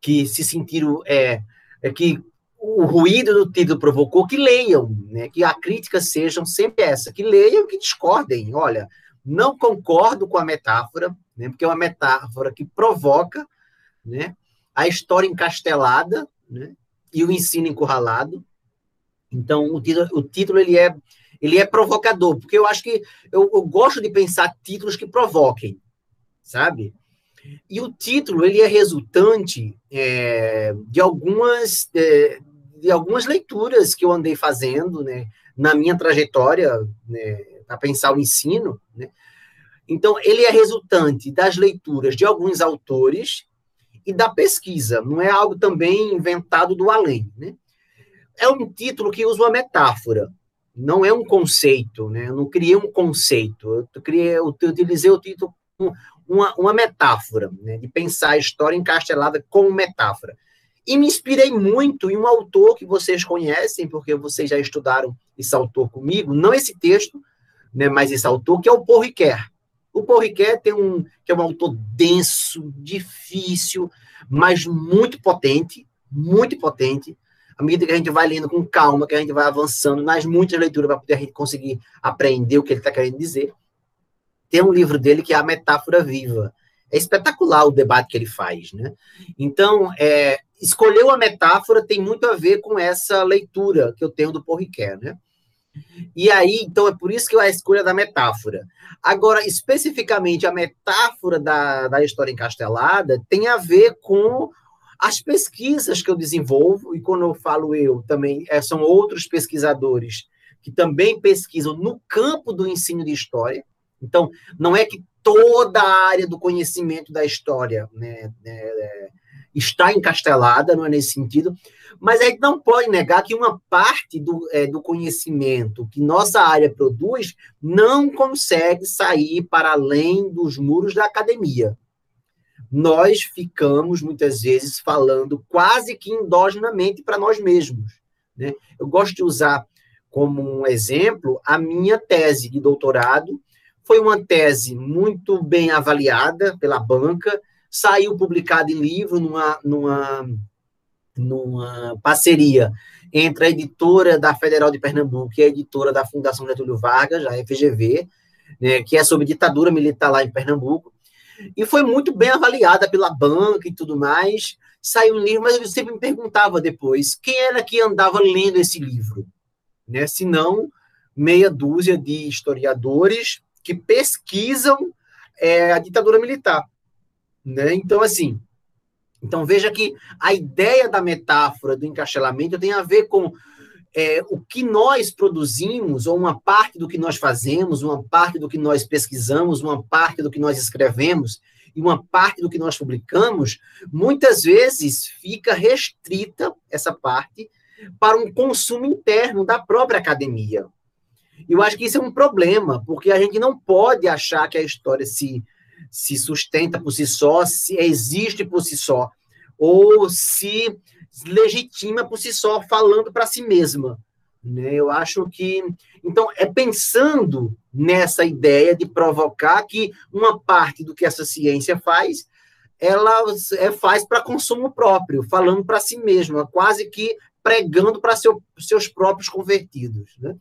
Speaker 5: que se sentiram. É, é, que o ruído do título provocou, que leiam, né? que a crítica seja sempre essa, que leiam que discordem. Olha, não concordo com a metáfora, né? porque é uma metáfora que provoca né? a história encastelada né? e o ensino encurralado. Então, o título, o título ele, é, ele é provocador, porque eu acho que eu, eu gosto de pensar títulos que provoquem, sabe? E o título ele é resultante é, de algumas é, de algumas leituras que eu andei fazendo, né, na minha trajetória, né, para pensar o ensino, né. Então ele é resultante das leituras de alguns autores e da pesquisa. Não é algo também inventado do além, né? É um título que usa uma metáfora, não é um conceito, né? Eu não criei um conceito, eu, criei, eu utilizei o título uma, uma metáfora, né, de pensar a história encastelada como metáfora. E me inspirei muito em um autor que vocês conhecem, porque vocês já estudaram esse autor comigo, não esse texto, né, mas esse autor, que é o Paul Ricoeur. O Paul Ricoeur tem um, que é um autor denso, difícil, mas muito potente, muito potente. À medida que a gente vai lendo com calma, que a gente vai avançando nas muitas leituras para poder a gente conseguir aprender o que ele está querendo dizer. Tem um livro dele que é A Metáfora Viva. É espetacular o debate que ele faz, né? Então, é, escolher uma metáfora tem muito a ver com essa leitura que eu tenho do Porriquet, né? E aí, então, é por isso que a escolha da metáfora. Agora, especificamente, a metáfora da, da história encastelada tem a ver com as pesquisas que eu desenvolvo, e quando eu falo eu, também é, são outros pesquisadores que também pesquisam no campo do ensino de história, então, não é que toda a área do conhecimento da história né, é, está encastelada, não é nesse sentido, mas a gente não pode negar que uma parte do, é, do conhecimento que nossa área produz não consegue sair para além dos muros da academia. Nós ficamos, muitas vezes, falando quase que endogenamente para nós mesmos. Né? Eu gosto de usar como um exemplo a minha tese de doutorado, foi uma tese muito bem avaliada pela banca, saiu publicada em livro numa, numa, numa parceria entre a editora da Federal de Pernambuco e a editora da Fundação Getúlio Vargas, a FGV, né, que é sobre ditadura militar lá em Pernambuco, e foi muito bem avaliada pela banca e tudo mais. Saiu um livro, mas eu sempre me perguntava depois quem era que andava lendo esse livro, né? Se não meia dúzia de historiadores que pesquisam é, a ditadura militar. Né? Então, assim, então veja que a ideia da metáfora do encaixelamento tem a ver com é, o que nós produzimos, ou uma parte do que nós fazemos, uma parte do que nós pesquisamos, uma parte do que nós escrevemos e uma parte do que nós publicamos, muitas vezes fica restrita essa parte para um consumo interno da própria academia. Eu acho que isso é um problema, porque a gente não pode achar que a história se, se sustenta por si só, se existe por si só, ou se legitima por si só, falando para si mesma. Né? Eu acho que. Então, é pensando nessa ideia de provocar que uma parte do que essa ciência faz ela é, faz para consumo próprio, falando para si mesma, quase que pregando para seu, seus próprios convertidos. Né?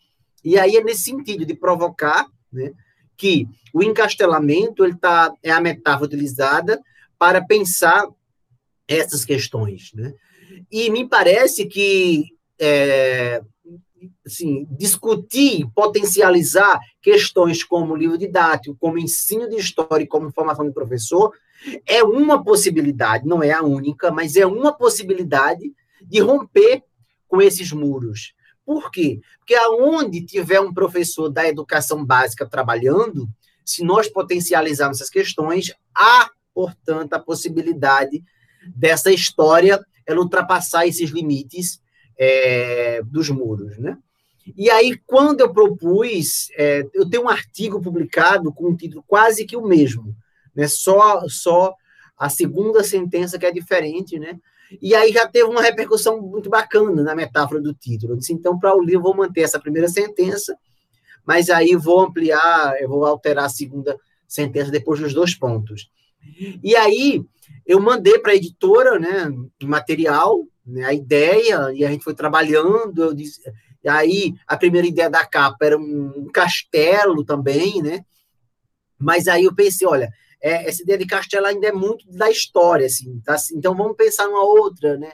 Speaker 5: E aí é nesse sentido de provocar né, que o encastelamento ele tá, é a metáfora utilizada para pensar essas questões. Né? E me parece que é, assim, discutir, potencializar questões como livro didático, como ensino de história, como formação de professor, é uma possibilidade, não é a única, mas é uma possibilidade de romper com esses muros, por quê? Porque aonde tiver um professor da educação básica trabalhando, se nós potencializarmos essas questões, há, portanto, a possibilidade dessa história ela ultrapassar esses limites é, dos muros, né? E aí, quando eu propus, é, eu tenho um artigo publicado com um título quase que o mesmo, né? Só, só a segunda sentença que é diferente, né? E aí já teve uma repercussão muito bacana na metáfora do título. Eu disse, então, para o livro, vou manter essa primeira sentença, mas aí vou ampliar, eu vou alterar a segunda sentença depois dos dois pontos. E aí eu mandei para a editora, né, material, né, a ideia, e a gente foi trabalhando. Eu disse, e aí a primeira ideia da capa era um castelo também, né? Mas aí eu pensei, olha, é, essa ideia de castelo ainda é muito da história, assim, tá? Então vamos pensar numa outra, né?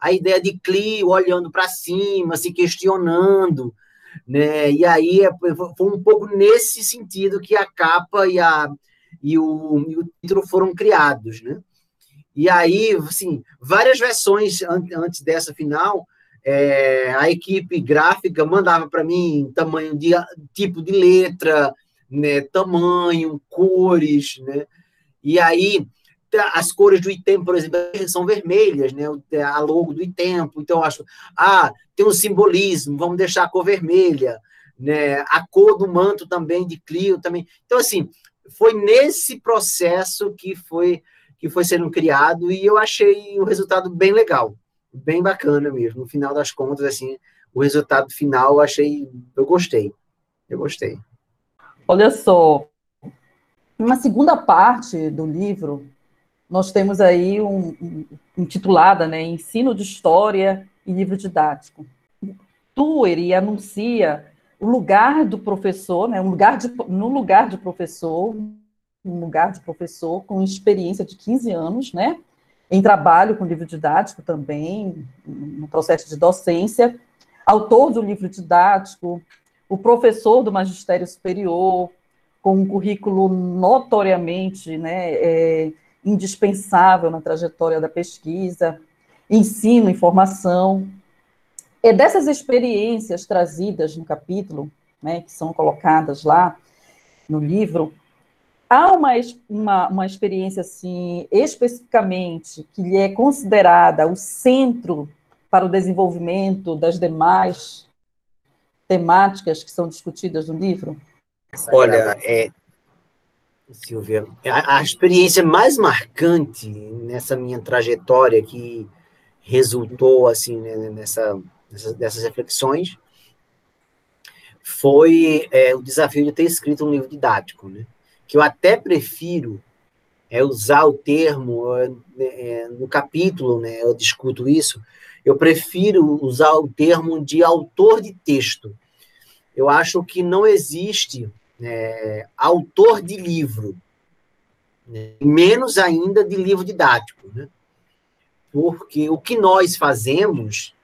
Speaker 5: A ideia de Clio olhando para cima, se questionando, né? E aí é, foi um pouco nesse sentido que a capa e, a, e, o, e o título foram criados, né? E aí, assim, várias versões antes dessa final, é, a equipe gráfica mandava para mim tamanho de tipo de letra, né, tamanho, cores, né? E aí as cores do item, por exemplo, são vermelhas, né? A logo do item, então acho, ah, tem um simbolismo, vamos deixar a cor vermelha, né? A cor do manto também de Clio também. Então assim, foi nesse processo que foi que foi sendo criado e eu achei o resultado bem legal, bem bacana mesmo. No final das contas, assim, o resultado final eu achei, eu gostei, eu gostei.
Speaker 3: Olha só, uma segunda parte do livro, nós temos aí um, um, intitulada, né, Ensino de História e Livro Didático. Tueri anuncia o lugar do professor, né, um lugar de, no lugar de professor, um lugar de professor com experiência de 15 anos, né, em trabalho com livro didático também, no processo de docência, autor do livro didático, o professor do magistério superior, com um currículo notoriamente né, é, indispensável na trajetória da pesquisa, ensino, informação. É dessas experiências trazidas no capítulo, né, que são colocadas lá no livro, há uma, uma, uma experiência, assim, especificamente, que lhe é considerada o centro para o desenvolvimento das demais temáticas que são discutidas no livro?
Speaker 5: Olha, é, Silvia, a, a, experiência mais marcante nessa minha trajetória que resultou assim né, nessa, nessas, dessas reflexões foi é, o desafio de ter escrito um livro didático, né? Que eu até prefiro é usar o termo é, é no capítulo, né? Eu discuto isso eu prefiro usar o termo de autor de texto. Eu acho que não existe é, autor de livro, né? menos ainda de livro didático, né? porque o que nós fazemos,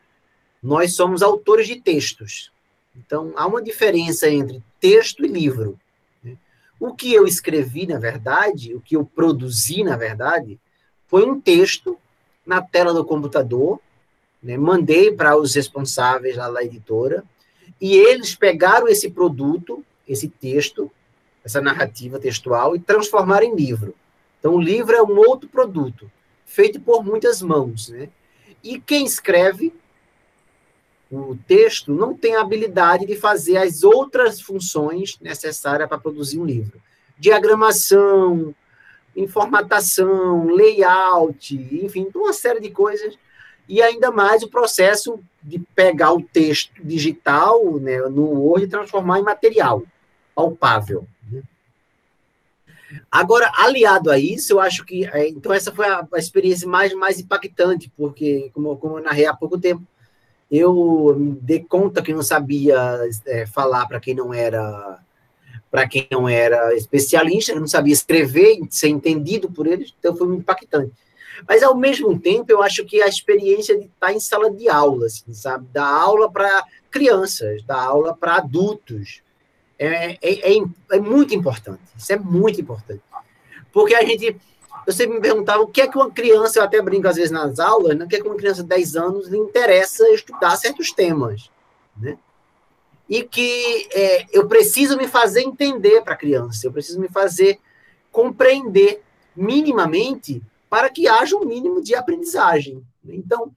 Speaker 5: nós somos autores de textos. Então, há uma diferença entre texto e livro. Né? O que eu escrevi, na verdade, o que eu produzi, na verdade, foi um texto na tela do computador, né? Mandei para os responsáveis lá da editora e eles pegaram esse produto, esse texto, essa narrativa textual e transformaram em livro. Então, o livro é um outro produto, feito por muitas mãos. Né? E quem escreve o texto não tem a habilidade de fazer as outras funções necessárias para produzir um livro. Diagramação, informatação, layout, enfim, uma série de coisas e ainda mais o processo de pegar o texto digital né, no Word e transformar em material palpável. Né? Agora, aliado a isso, eu acho que. É, então, essa foi a, experiência mais, mais impactante, porque, como, como eu narrei há pouco tempo, eu me dei conta que não sabia é, falar para quem não era para quem não era especialista, não sabia escrever, ser entendido por eles, então foi muito impactante. Mas, ao mesmo tempo, eu acho que a experiência de estar em sala de aula, assim, sabe? Dar aula para crianças, dar aula para adultos, é, é, é, é, muito importante. Isso é muito importante. Porque a gente. Eu sempre me perguntava o que é que uma criança, eu até brinco às vezes nas aulas, né? o que é que uma criança de 10 anos lhe interessa estudar certos temas. Né? E que é, eu preciso me fazer entender para a criança, eu preciso me fazer compreender minimamente para que haja um mínimo de aprendizagem. Então,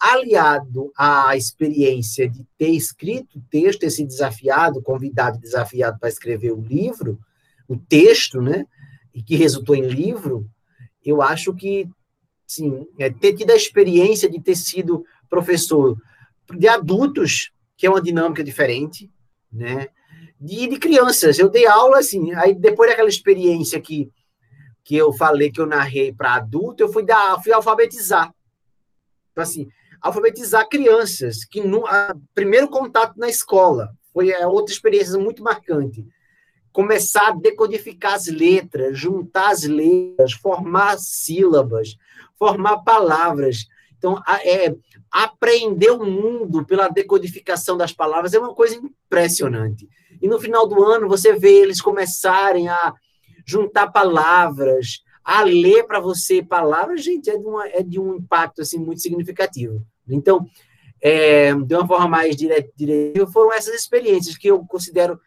Speaker 5: aliado à experiência de ter escrito o texto, ter sido desafiado, convidado, desafiado para escrever o livro, o texto, né? E que resultou em livro, eu acho que, sim, é, ter tido a experiência de ter sido professor de adultos, que é uma dinâmica diferente, né? De, de crianças. Eu dei aula, assim, aí depois daquela experiência que, que eu falei, que eu narrei para adulto, eu fui, dar, fui alfabetizar. Então, assim, alfabetizar crianças, que no a, primeiro contato na escola foi é, outra experiência muito marcante. Começar a decodificar as letras, juntar as letras, formar sílabas, formar palavras. Então, é, aprender o mundo pela decodificação das palavras é uma coisa impressionante. E no final do ano, você vê eles começarem a juntar palavras, a ler para você palavras, gente, é de, uma, é de um impacto assim, muito significativo. Então, é, de uma forma mais diretiva, foram essas experiências que eu considero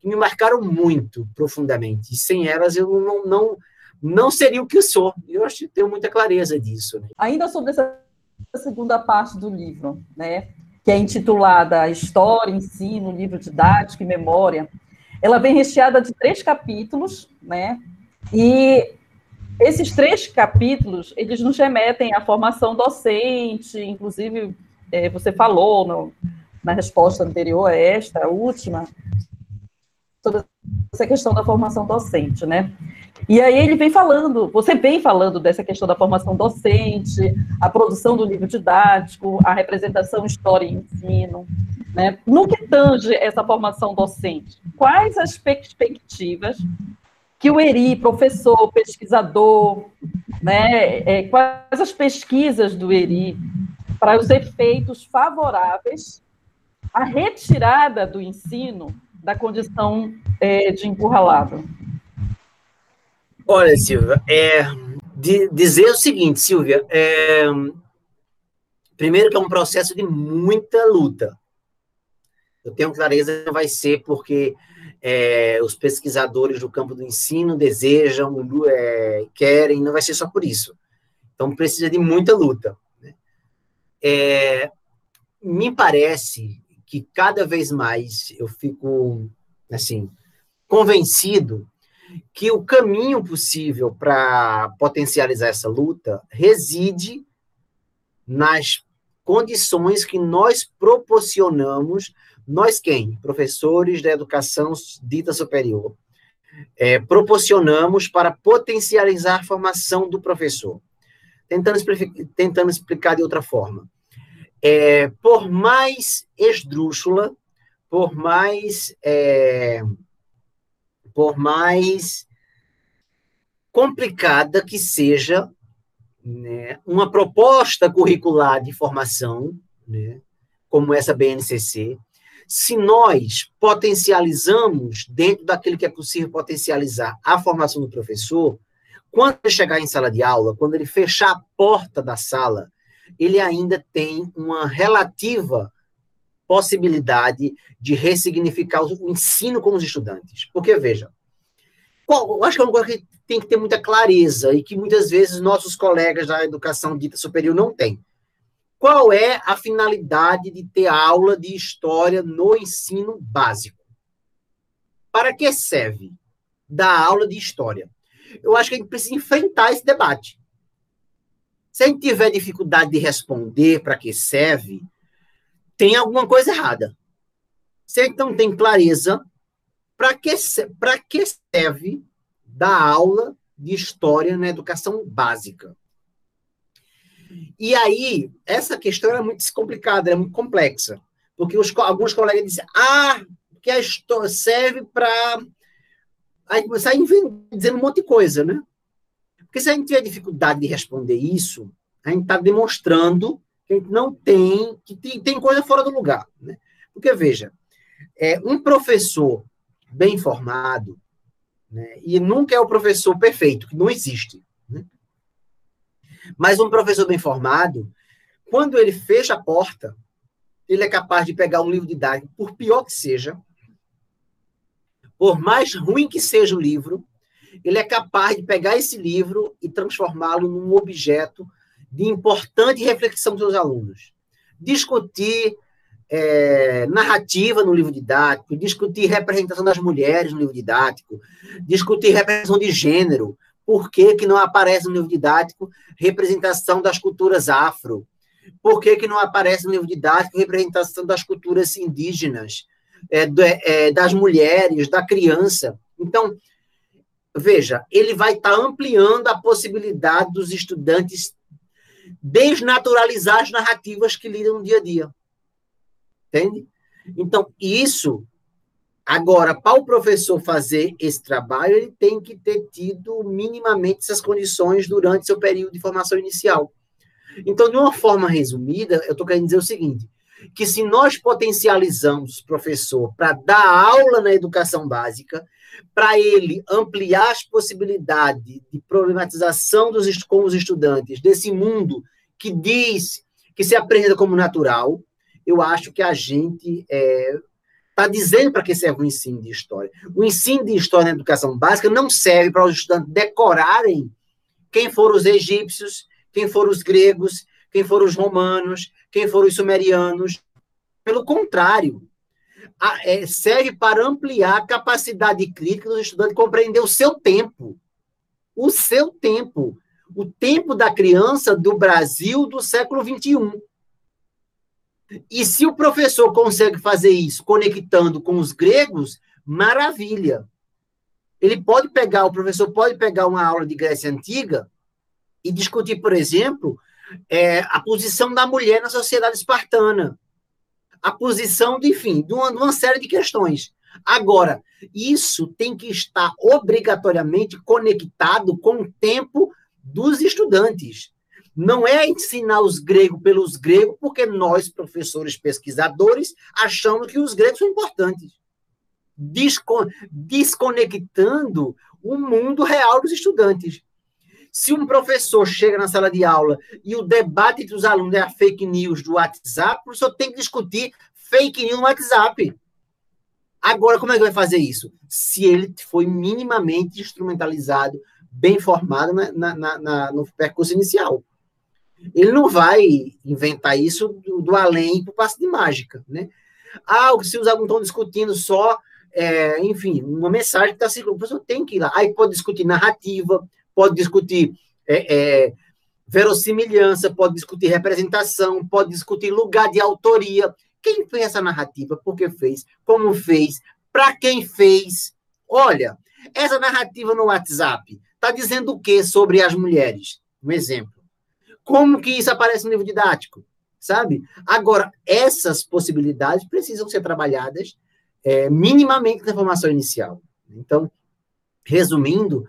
Speaker 5: que me marcaram muito profundamente. E sem elas eu não, não, não seria o que eu sou. Eu acho que tenho muita clareza disso. Né?
Speaker 3: Ainda sobre essa segunda parte do livro, né, que é intitulada História, Ensino, Livro Didático e Memória, ela vem recheada de três capítulos, né, e esses três capítulos, eles nos remetem à formação docente, inclusive é, você falou no, na resposta anterior a esta, a última, sobre essa questão da formação docente, né? E aí ele vem falando, você vem falando dessa questão da formação docente, a produção do livro didático, a representação história e ensino, né? No que tange essa formação docente, quais as perspectivas que o Eri, professor, pesquisador, né, é, quais as pesquisas do Eri para os efeitos favoráveis à retirada do ensino da condição é, de encurralado?
Speaker 5: Olha, Silvia, é, de, dizer o seguinte, Silvia, é, primeiro que é um processo de muita luta. Eu tenho clareza que vai ser porque é, os pesquisadores do campo do ensino desejam, é, querem, não vai ser só por isso. Então, precisa de muita luta. Né? É, me parece que cada vez mais eu fico, assim, convencido que o caminho possível para potencializar essa luta reside nas condições que nós proporcionamos nós quem? Professores da educação dita superior. É, proporcionamos para potencializar a formação do professor. Tentando, tentando explicar de outra forma. É, por mais esdrúxula, por mais, é, por mais complicada que seja né, uma proposta curricular de formação, né, como essa BNCC, se nós potencializamos, dentro daquilo que é possível potencializar, a formação do professor, quando ele chegar em sala de aula, quando ele fechar a porta da sala, ele ainda tem uma relativa possibilidade de ressignificar o ensino com os estudantes. Porque, veja, qual, acho que é uma coisa que tem que ter muita clareza e que muitas vezes nossos colegas da educação dita superior não têm. Qual é a finalidade de ter aula de história no ensino básico? Para que serve dar aula de história? Eu acho que a gente precisa enfrentar esse debate. Se a gente tiver dificuldade de responder para que serve, tem alguma coisa errada. Se a gente não tem clareza, para que, que serve dar aula de história na educação básica? E aí, essa questão é muito complicada, é muito complexa. Porque os, alguns colegas dizem, ah, que a história serve para. Aí começar dizendo um monte de coisa, né? Porque se a gente tiver dificuldade de responder isso, a gente está demonstrando que a gente não tem, que tem, tem coisa fora do lugar. Né? Porque, veja, é, um professor bem formado, né, e nunca é o professor perfeito, que não existe. Mas um professor bem formado, quando ele fecha a porta, ele é capaz de pegar um livro didático, por pior que seja, por mais ruim que seja o livro, ele é capaz de pegar esse livro e transformá-lo num objeto de importante reflexão dos seus alunos. discutir é, narrativa no livro didático, discutir representação das mulheres no livro didático, discutir representação de gênero, por que, que não aparece no livro didático representação das culturas afro, por que, que não aparece no livro didático representação das culturas indígenas, é, é, das mulheres, da criança. Então, veja, ele vai estar tá ampliando a possibilidade dos estudantes desnaturalizar as narrativas que lidam no dia a dia. Entende? Então, isso, agora, para o professor fazer esse trabalho, ele tem que ter tido minimamente essas condições durante seu período de formação inicial. Então, de uma forma resumida, eu estou querendo dizer o seguinte: que se nós potencializamos o professor para dar aula na educação básica, para ele ampliar as possibilidades de problematização dos, com os estudantes desse mundo que diz que se aprenda como natural, eu acho que a gente é, tá dizendo para que serve o ensino de história. O ensino de história na educação básica não serve para os estudantes decorarem quem foram os egípcios, quem foram os gregos, quem foram os romanos, quem foram os sumerianos. Pelo contrário, é, serve para ampliar a capacidade crítica dos estudantes compreender o seu tempo. O seu tempo. O tempo da criança do Brasil do século XXI. E se o professor consegue fazer isso conectando com os gregos, maravilha. Ele pode pegar, o professor pode pegar uma aula de Grécia Antiga e discutir, por exemplo, é, a posição da mulher na sociedade espartana, a posição, de, enfim, de uma, de uma série de questões. Agora, isso tem que estar obrigatoriamente conectado com o tempo dos estudantes. Não é ensinar os gregos pelos gregos, porque nós, professores pesquisadores, achamos que os gregos são importantes. Desconectando o mundo real dos estudantes. Se um professor chega na sala de aula e o debate entre os alunos é a fake news do WhatsApp, o professor tem que discutir fake news no WhatsApp. Agora, como é que vai fazer isso? Se ele foi minimamente instrumentalizado, bem formado na, na, na, no percurso inicial. Ele não vai inventar isso do, do além para o passo de mágica, né? Ah, se os alunos estão discutindo só, é, enfim, uma mensagem que está circulando, o professor tem que ir lá. Aí pode discutir narrativa, pode discutir é, é, verossimilhança, pode discutir representação, pode discutir lugar de autoria. Quem fez essa narrativa? Por que fez? Como fez? Para quem fez? Olha, essa narrativa no WhatsApp está dizendo o que sobre as mulheres? Um exemplo. Como que isso aparece no livro didático? Sabe? Agora, essas possibilidades precisam ser trabalhadas é, minimamente na formação inicial. Então, resumindo,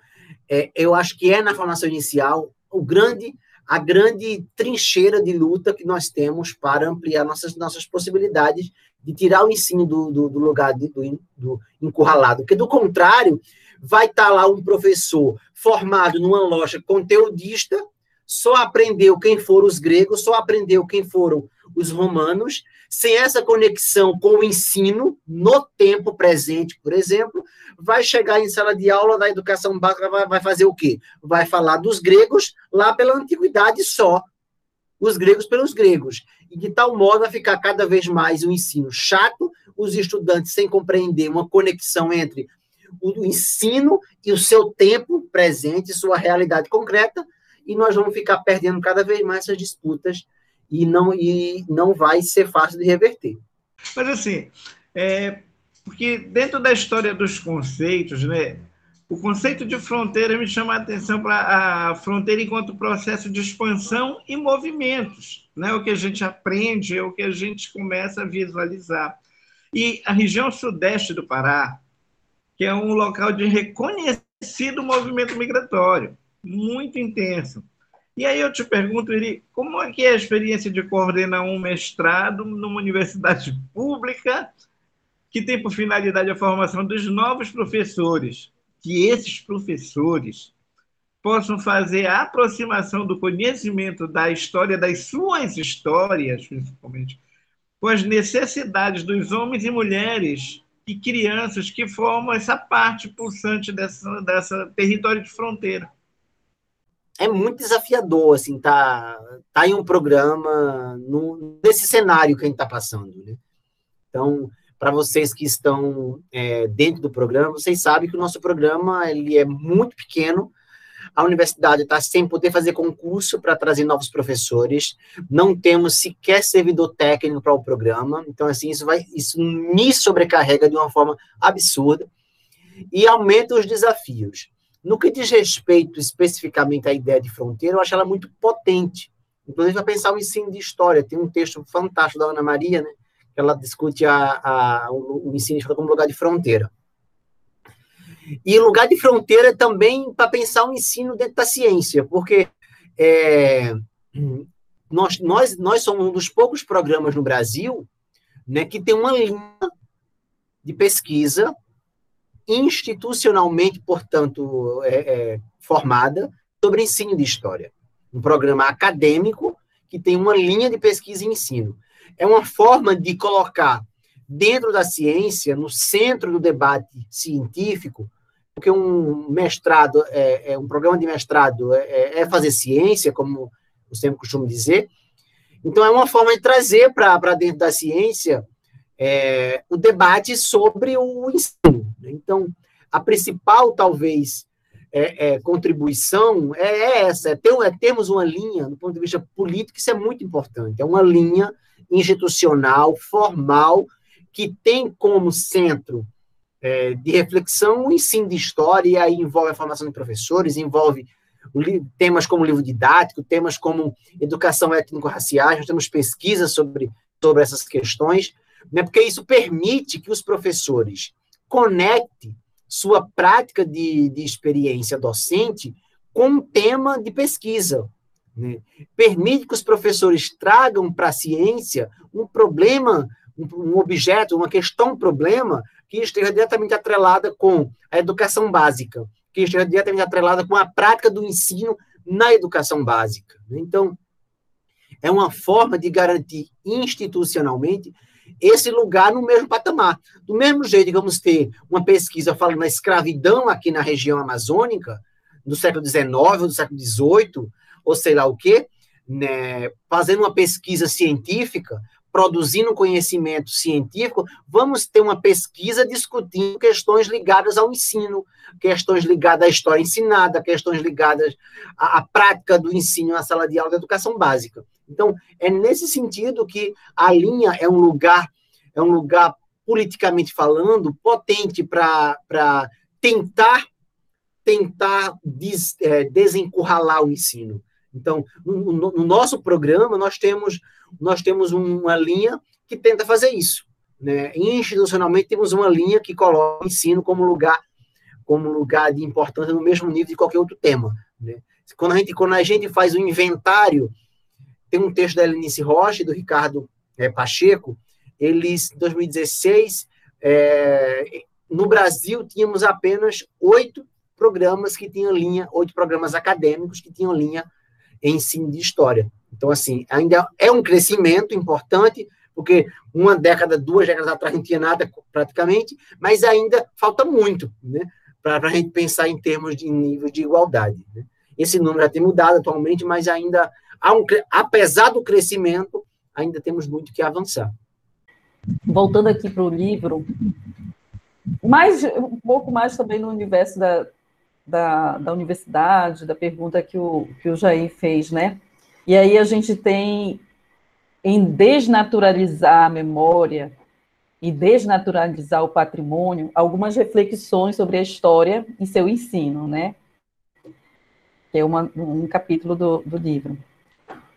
Speaker 5: é, eu acho que é na formação inicial o grande, a grande trincheira de luta que nós temos para ampliar nossas, nossas possibilidades de tirar o ensino do, do, do lugar de, do, do encurralado. Porque, do contrário, vai estar lá um professor formado numa loja conteudista, só aprendeu quem foram os gregos, só aprendeu quem foram os romanos, sem essa conexão com o ensino no tempo presente, por exemplo, vai chegar em sala de aula da educação básica, vai, fazer o quê? Vai falar dos gregos lá pela antiguidade só. Os gregos pelos gregos. E de tal modo vai ficar cada vez mais o ensino chato, os estudantes sem compreender uma conexão entre o ensino e o seu tempo presente, sua realidade concreta, e nós vamos ficar perdendo cada vez mais essas disputas e não, e não vai ser fácil de reverter.
Speaker 4: Mas assim, é, porque dentro da história dos conceitos, né, o conceito de fronteira me chama a atenção para a fronteira enquanto processo de expansão e movimentos, né, o que a gente aprende, é o que a gente começa a visualizar. E a região sudeste do Pará, que é um local de reconhecido movimento migratório, muito intenso. E aí eu te pergunto, Iri, como é que é a experiência de coordenar um mestrado numa universidade [laughs] pública que tem por finalidade a formação dos novos professores, que esses professores possam fazer a aproximação do conhecimento da história, das suas histórias, principalmente, com as necessidades dos homens e mulheres e crianças que formam essa parte pulsante dessa, dessa território de fronteira.
Speaker 5: É muito desafiador, assim, tá, tá em um programa no, nesse cenário que a gente está passando, né? Então, para vocês que estão é, dentro do programa, vocês sabem que o nosso programa ele é muito pequeno. A universidade está sem poder fazer concurso para trazer novos professores. Não temos sequer servidor técnico para o programa. Então, assim, isso vai, isso me sobrecarrega de uma forma absurda e aumenta os desafios. No que diz respeito especificamente à ideia de fronteira, eu acho ela muito potente. Inclusive, para pensar o ensino de história, tem um texto fantástico da Ana Maria, né? ela discute a, a, o, ensino como lugar de fronteira. E lugar de fronteira também para pensar o ensino dentro da ciência, porque é, nós, nós, nós somos um dos poucos programas no Brasil né, que tem uma linha de pesquisa institucionalmente, portanto, é, é, formada sobre ensino de história. Um programa acadêmico que tem uma linha de pesquisa e ensino é uma forma de colocar dentro da ciência, no centro do debate científico, porque um mestrado, é, é um programa de mestrado é, é, é fazer ciência, como eu sempre costumo dizer. Então, é uma forma de trazer para dentro da ciência é, o debate sobre o ensino. Então, a principal, talvez, é, é, contribuição é, é essa, é, ter, é uma linha, do ponto de vista político, isso é muito importante, é uma linha institucional, formal, que tem como centro é, de reflexão o ensino de história, e aí envolve a formação de professores, envolve temas como livro didático, temas como educação étnico-raciais, nós temos pesquisas sobre, sobre essas questões, né, porque isso permite que os professores conectem sua prática de, de experiência docente com um tema de pesquisa, né? Permite que os professores tragam para a ciência um problema, um, objeto, uma questão, um problema, que esteja diretamente atrelada com a educação básica, que esteja diretamente atrelada com a prática do ensino na educação básica. Né? Então, é uma forma de garantir institucionalmente esse lugar no mesmo patamar. Do mesmo jeito que vamos ter uma pesquisa falando da escravidão aqui na região amazônica, do século XIX ou do século XVIII, ou sei lá o quê, né, fazendo uma pesquisa científica, produzindo conhecimento científico, vamos ter uma pesquisa discutindo questões ligadas ao ensino, questões ligadas à história ensinada, questões ligadas à, à prática do ensino na sala de aula da educação básica. Então, é nesse sentido que a linha é um lugar, é um lugar politicamente falando, potente para tentar tentar des, é, desencurralar o ensino. Então, no, no, nosso programa, nós temos, nós temos uma linha que tenta fazer isso. Né? Institucionalmente, temos uma linha que coloca o ensino como lugar, como lugar de importância no mesmo nível de qualquer outro tema. Né? Quando, a gente, quando a gente faz o um inventário, tem um texto da Helenice Rocha e do Ricardo é, Pacheco, eles, em 2016, é, no Brasil, tínhamos apenas oito programas que tinham linha, oito programas acadêmicos que tinham linha em de história. Então, assim, ainda é um crescimento importante, porque uma década, duas décadas atrás não tinha nada praticamente, mas ainda falta muito, né, para a gente pensar em termos de nível de igualdade. Né? Esse número já tem mudado atualmente, mas ainda, um, apesar do crescimento, ainda temos muito que avançar.
Speaker 3: Voltando aqui para o livro, mais, um pouco mais também no universo da, da, da universidade, da pergunta que o, que o Jair fez, né? E aí a gente tem em desnaturalizar a memória e desnaturalizar o patrimônio algumas reflexões sobre a história e seu ensino, né? Que é uma, um capítulo do, do livro.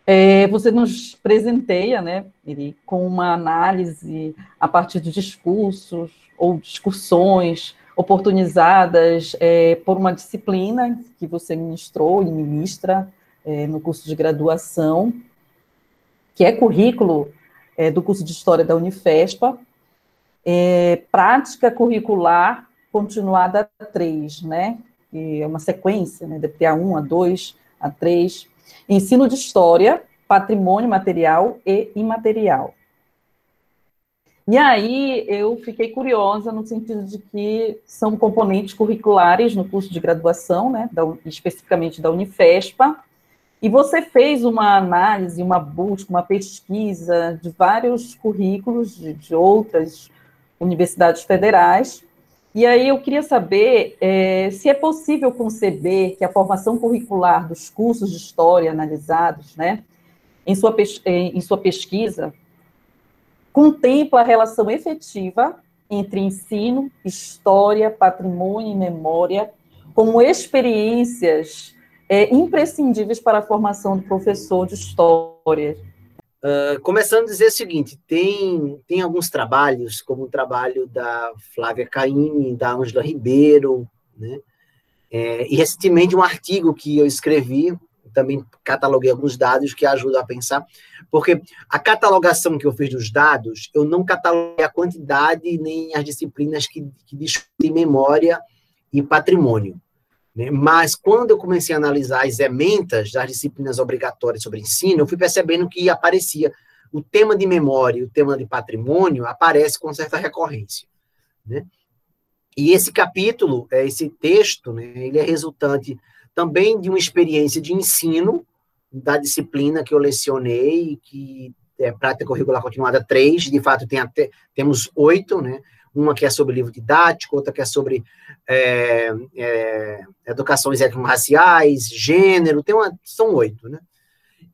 Speaker 3: É, você nos presenteia, né, ele, com uma análise a partir de discursos ou discussões oportunizadas é, por uma disciplina que você ministrou e ministra é, no curso de graduação, que é currículo é, do curso de História da Unifespa, é, prática curricular continuada a 3, né? Que é uma sequência, né? Deve ter a 1, a 2, a 3. Ensino de História, Patrimônio Material e Imaterial. E aí eu fiquei curiosa no sentido de que são componentes curriculares no curso de graduação, né, da, especificamente da Unifespa, e você fez uma análise, uma busca, uma pesquisa de vários currículos de, de outras universidades federais. E aí eu queria saber é, se é possível conceber que a formação curricular dos cursos de história analisados, né, em sua, em sua pesquisa, contempla a relação efetiva entre ensino, história, patrimônio e memória como experiências é, imprescindíveis para a formação do professor de história.
Speaker 5: Uh, começando a dizer o seguinte, tem, tem alguns trabalhos, como o trabalho da Flávia Caime, da Ângela Ribeiro, né? É, e recentemente um artigo que eu escrevi, também cataloguei alguns dados que ajudam a pensar, porque a catalogação que eu fiz dos dados, eu não cataloguei a quantidade nem as disciplinas que, que discutem memória e patrimônio. Né? Mas quando eu comecei a analisar as ementas das disciplinas obrigatórias sobre ensino, eu fui percebendo que aparecia o tema de memória o tema de patrimônio aparece com certa recorrência. Né? E esse capítulo, é, esse texto, né, ele é resultante também de uma experiência de ensino da disciplina que eu lecionei, que é prática curricular continuada 3, de fato tem até, temos oito, né? Uma que é sobre livro didático, outra que é sobre é, é, educações étnico-raciais, gênero, tem uma, são oito, né?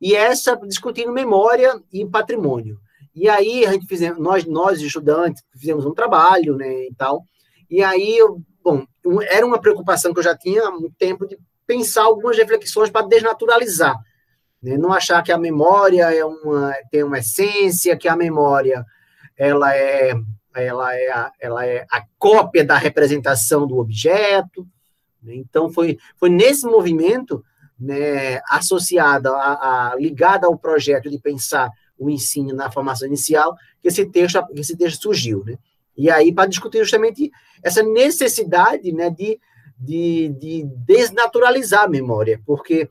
Speaker 5: E essa discutindo memória e patrimônio. E aí a gente fizemos, nós, nós estudantes, fizemos um trabalho, né, e tal. E aí, eu, bom, era uma preocupação que eu já tinha há muito tempo de pensar algumas reflexões para desnaturalizar, né? não achar que a memória é uma tem uma essência, que a memória ela é ela é a, ela é a cópia da representação do objeto. Né? Então, foi, foi nesse movimento, né, associado, a, a, ligado ao projeto de pensar o ensino na formação inicial, que esse texto, que esse texto surgiu. Né? E aí, para discutir justamente essa necessidade né, de, de, de desnaturalizar a memória, porque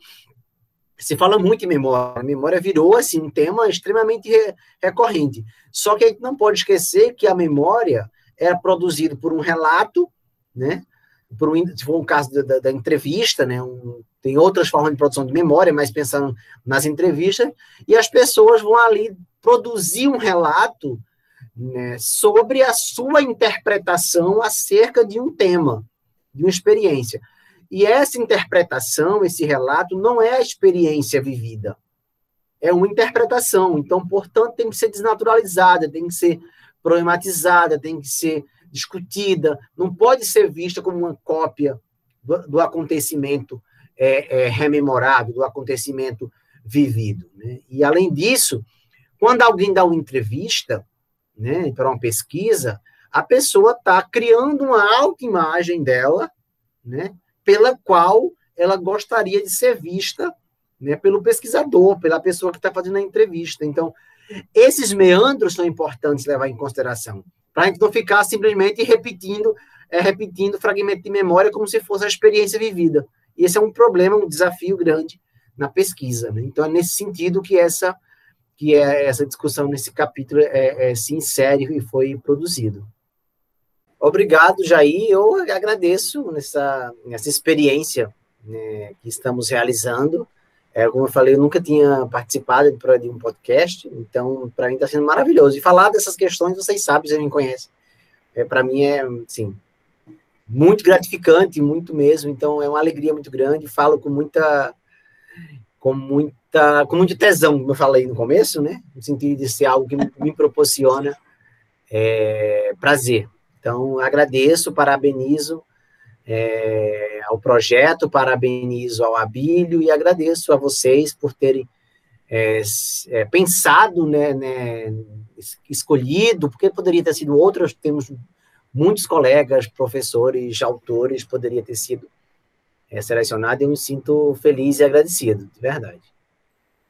Speaker 5: se fala muito em memória. A memória virou assim um tema extremamente re recorrente. Só que a gente não pode esquecer que a memória é produzida por um relato, né? Por um, se for um caso da, da entrevista, né? Um, tem outras formas de produção de memória, mas pensando nas entrevistas, e as pessoas vão ali produzir um relato né, sobre a sua interpretação acerca de um tema, de uma experiência. E essa interpretação, esse relato, não é a experiência vivida. É uma interpretação. Então, portanto, tem que ser desnaturalizada, tem que ser problematizada, tem que ser discutida. Não pode ser vista como uma cópia do, do acontecimento é, é, rememorado, do acontecimento vivido. Né? E, além disso, quando alguém dá uma entrevista né, para uma pesquisa, a pessoa está criando uma autoimagem dela, né, pela qual ela gostaria de ser vista né, pelo pesquisador, pela pessoa que está fazendo a entrevista. Então, esses meandros são importantes levar em consideração, para a gente não ficar simplesmente repetindo, é, repetindo fragmento de memória como se fosse a experiência vivida. E esse é um problema, um desafio grande na pesquisa. Né? Então, é nesse sentido que essa que é essa discussão nesse capítulo é, é, se insere e foi produzido. Obrigado, Jair. Eu agradeço nessa, nessa experiência né, que estamos realizando. É, como eu falei, eu nunca tinha participado de um podcast, então para mim está sendo maravilhoso. E falar dessas questões, vocês sabem, vocês me conhecem. É, para mim é, sim, muito gratificante, muito mesmo. Então é uma alegria muito grande. Falo com muita, com muita, com muito tesão, como eu falei no começo, né? No sentido de ser algo que me proporciona é, prazer. Então, agradeço, parabenizo é, ao projeto, parabenizo ao Abílio e agradeço a vocês por terem é, é, pensado, né, né, escolhido, porque poderia ter sido outros, temos muitos colegas, professores, autores, poderia ter sido é, selecionado eu me sinto feliz e agradecido, de verdade.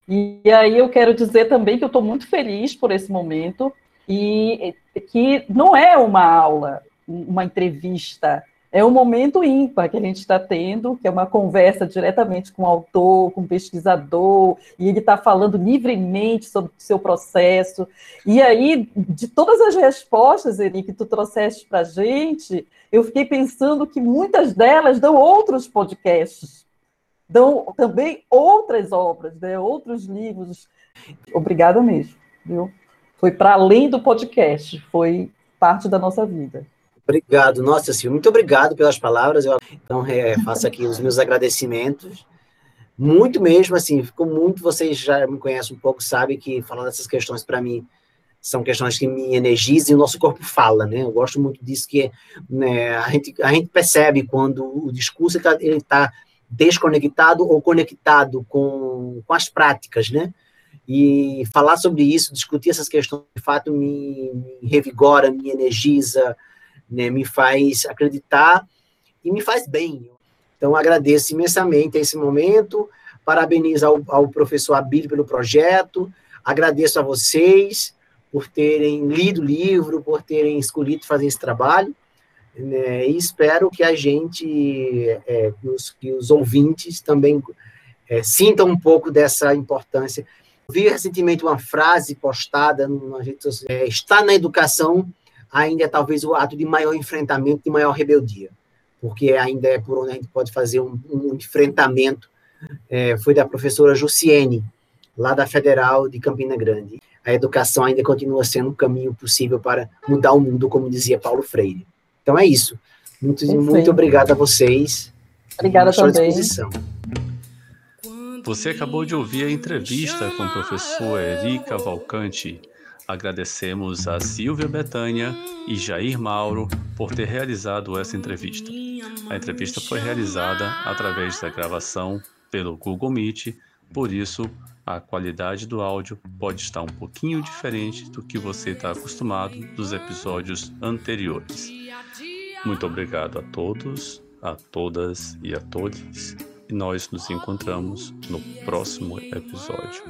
Speaker 3: E aí eu quero dizer também que eu estou muito feliz por esse momento, e que não é uma aula, uma entrevista É um momento ímpar que a gente está tendo, que é uma conversa diretamente com o autor, com o pesquisador, e ele está falando livremente sobre o seu processo. E aí, de todas as respostas, Eri, que tu trouxeste para a gente, eu fiquei pensando que muitas delas dão outros podcasts, dão também outras obras, né, outros livros. Obrigada mesmo, viu? Foi para além do podcast, foi parte da nossa vida.
Speaker 5: Obrigado, nossa Silvia, muito obrigado pelas palavras. Eu, então, é, faço aqui os meus agradecimentos. Muito mesmo, assim, ficou muito. Vocês já me conhecem um pouco, sabem que falando dessas questões para mim são questões que me energizam e o nosso corpo fala, né? Eu gosto muito disso que né, a, gente, a gente percebe quando o discurso está tá desconectado ou conectado com, com as práticas, né? E falar sobre isso, discutir essas questões, de fato, me, me revigora, me energiza, né, me faz acreditar e me faz bem. Então, agradeço imensamente esse momento, parabenizo ao, ao professor Abílio pelo projeto, agradeço a vocês por terem lido o livro, por terem escolhido fazer esse trabalho, né, e espero que a gente, é, que, os, que os ouvintes também é, sintam um pouco dessa importância. Vi recentemente uma frase postada numa rede social, é, está na educação ainda é talvez o ato de maior enfrentamento, de maior rebeldia, porque ainda é por onde a gente pode fazer um, um enfrentamento. É, foi da professora Jussiene, lá da Federal de Campina Grande. A educação ainda continua sendo um caminho possível para mudar o mundo, como dizia Paulo Freire. Então é isso. Muito, muito obrigado a vocês.
Speaker 3: Obrigada também.
Speaker 2: Você acabou de ouvir a entrevista com o professor Erika Valcante, Agradecemos a Silvia Betânia e Jair Mauro por ter realizado essa entrevista. A entrevista foi realizada através da gravação pelo Google Meet, por isso a qualidade do áudio pode estar um pouquinho diferente do que você está acostumado dos episódios anteriores. Muito obrigado a todos, a todas e a todos. E nós nos encontramos no próximo episódio.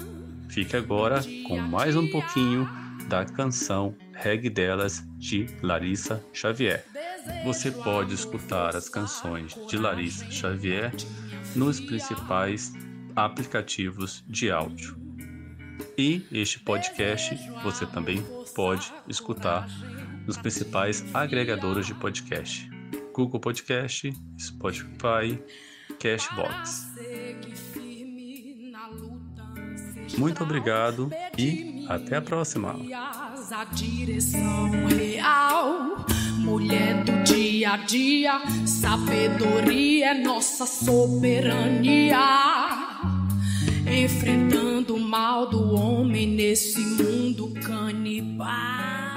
Speaker 2: Fique agora com mais um pouquinho da canção Reggae Delas de Larissa Xavier. Você pode escutar as canções de Larissa Xavier nos principais aplicativos de áudio. E este podcast você também pode escutar nos principais agregadores de podcast: Google Podcast, Spotify, Cashbox. Muito obrigado e até a próxima. A direção real, mulher do dia a dia, sabedoria é nossa soberania. Enfrentando o mal do homem nesse mundo canibal.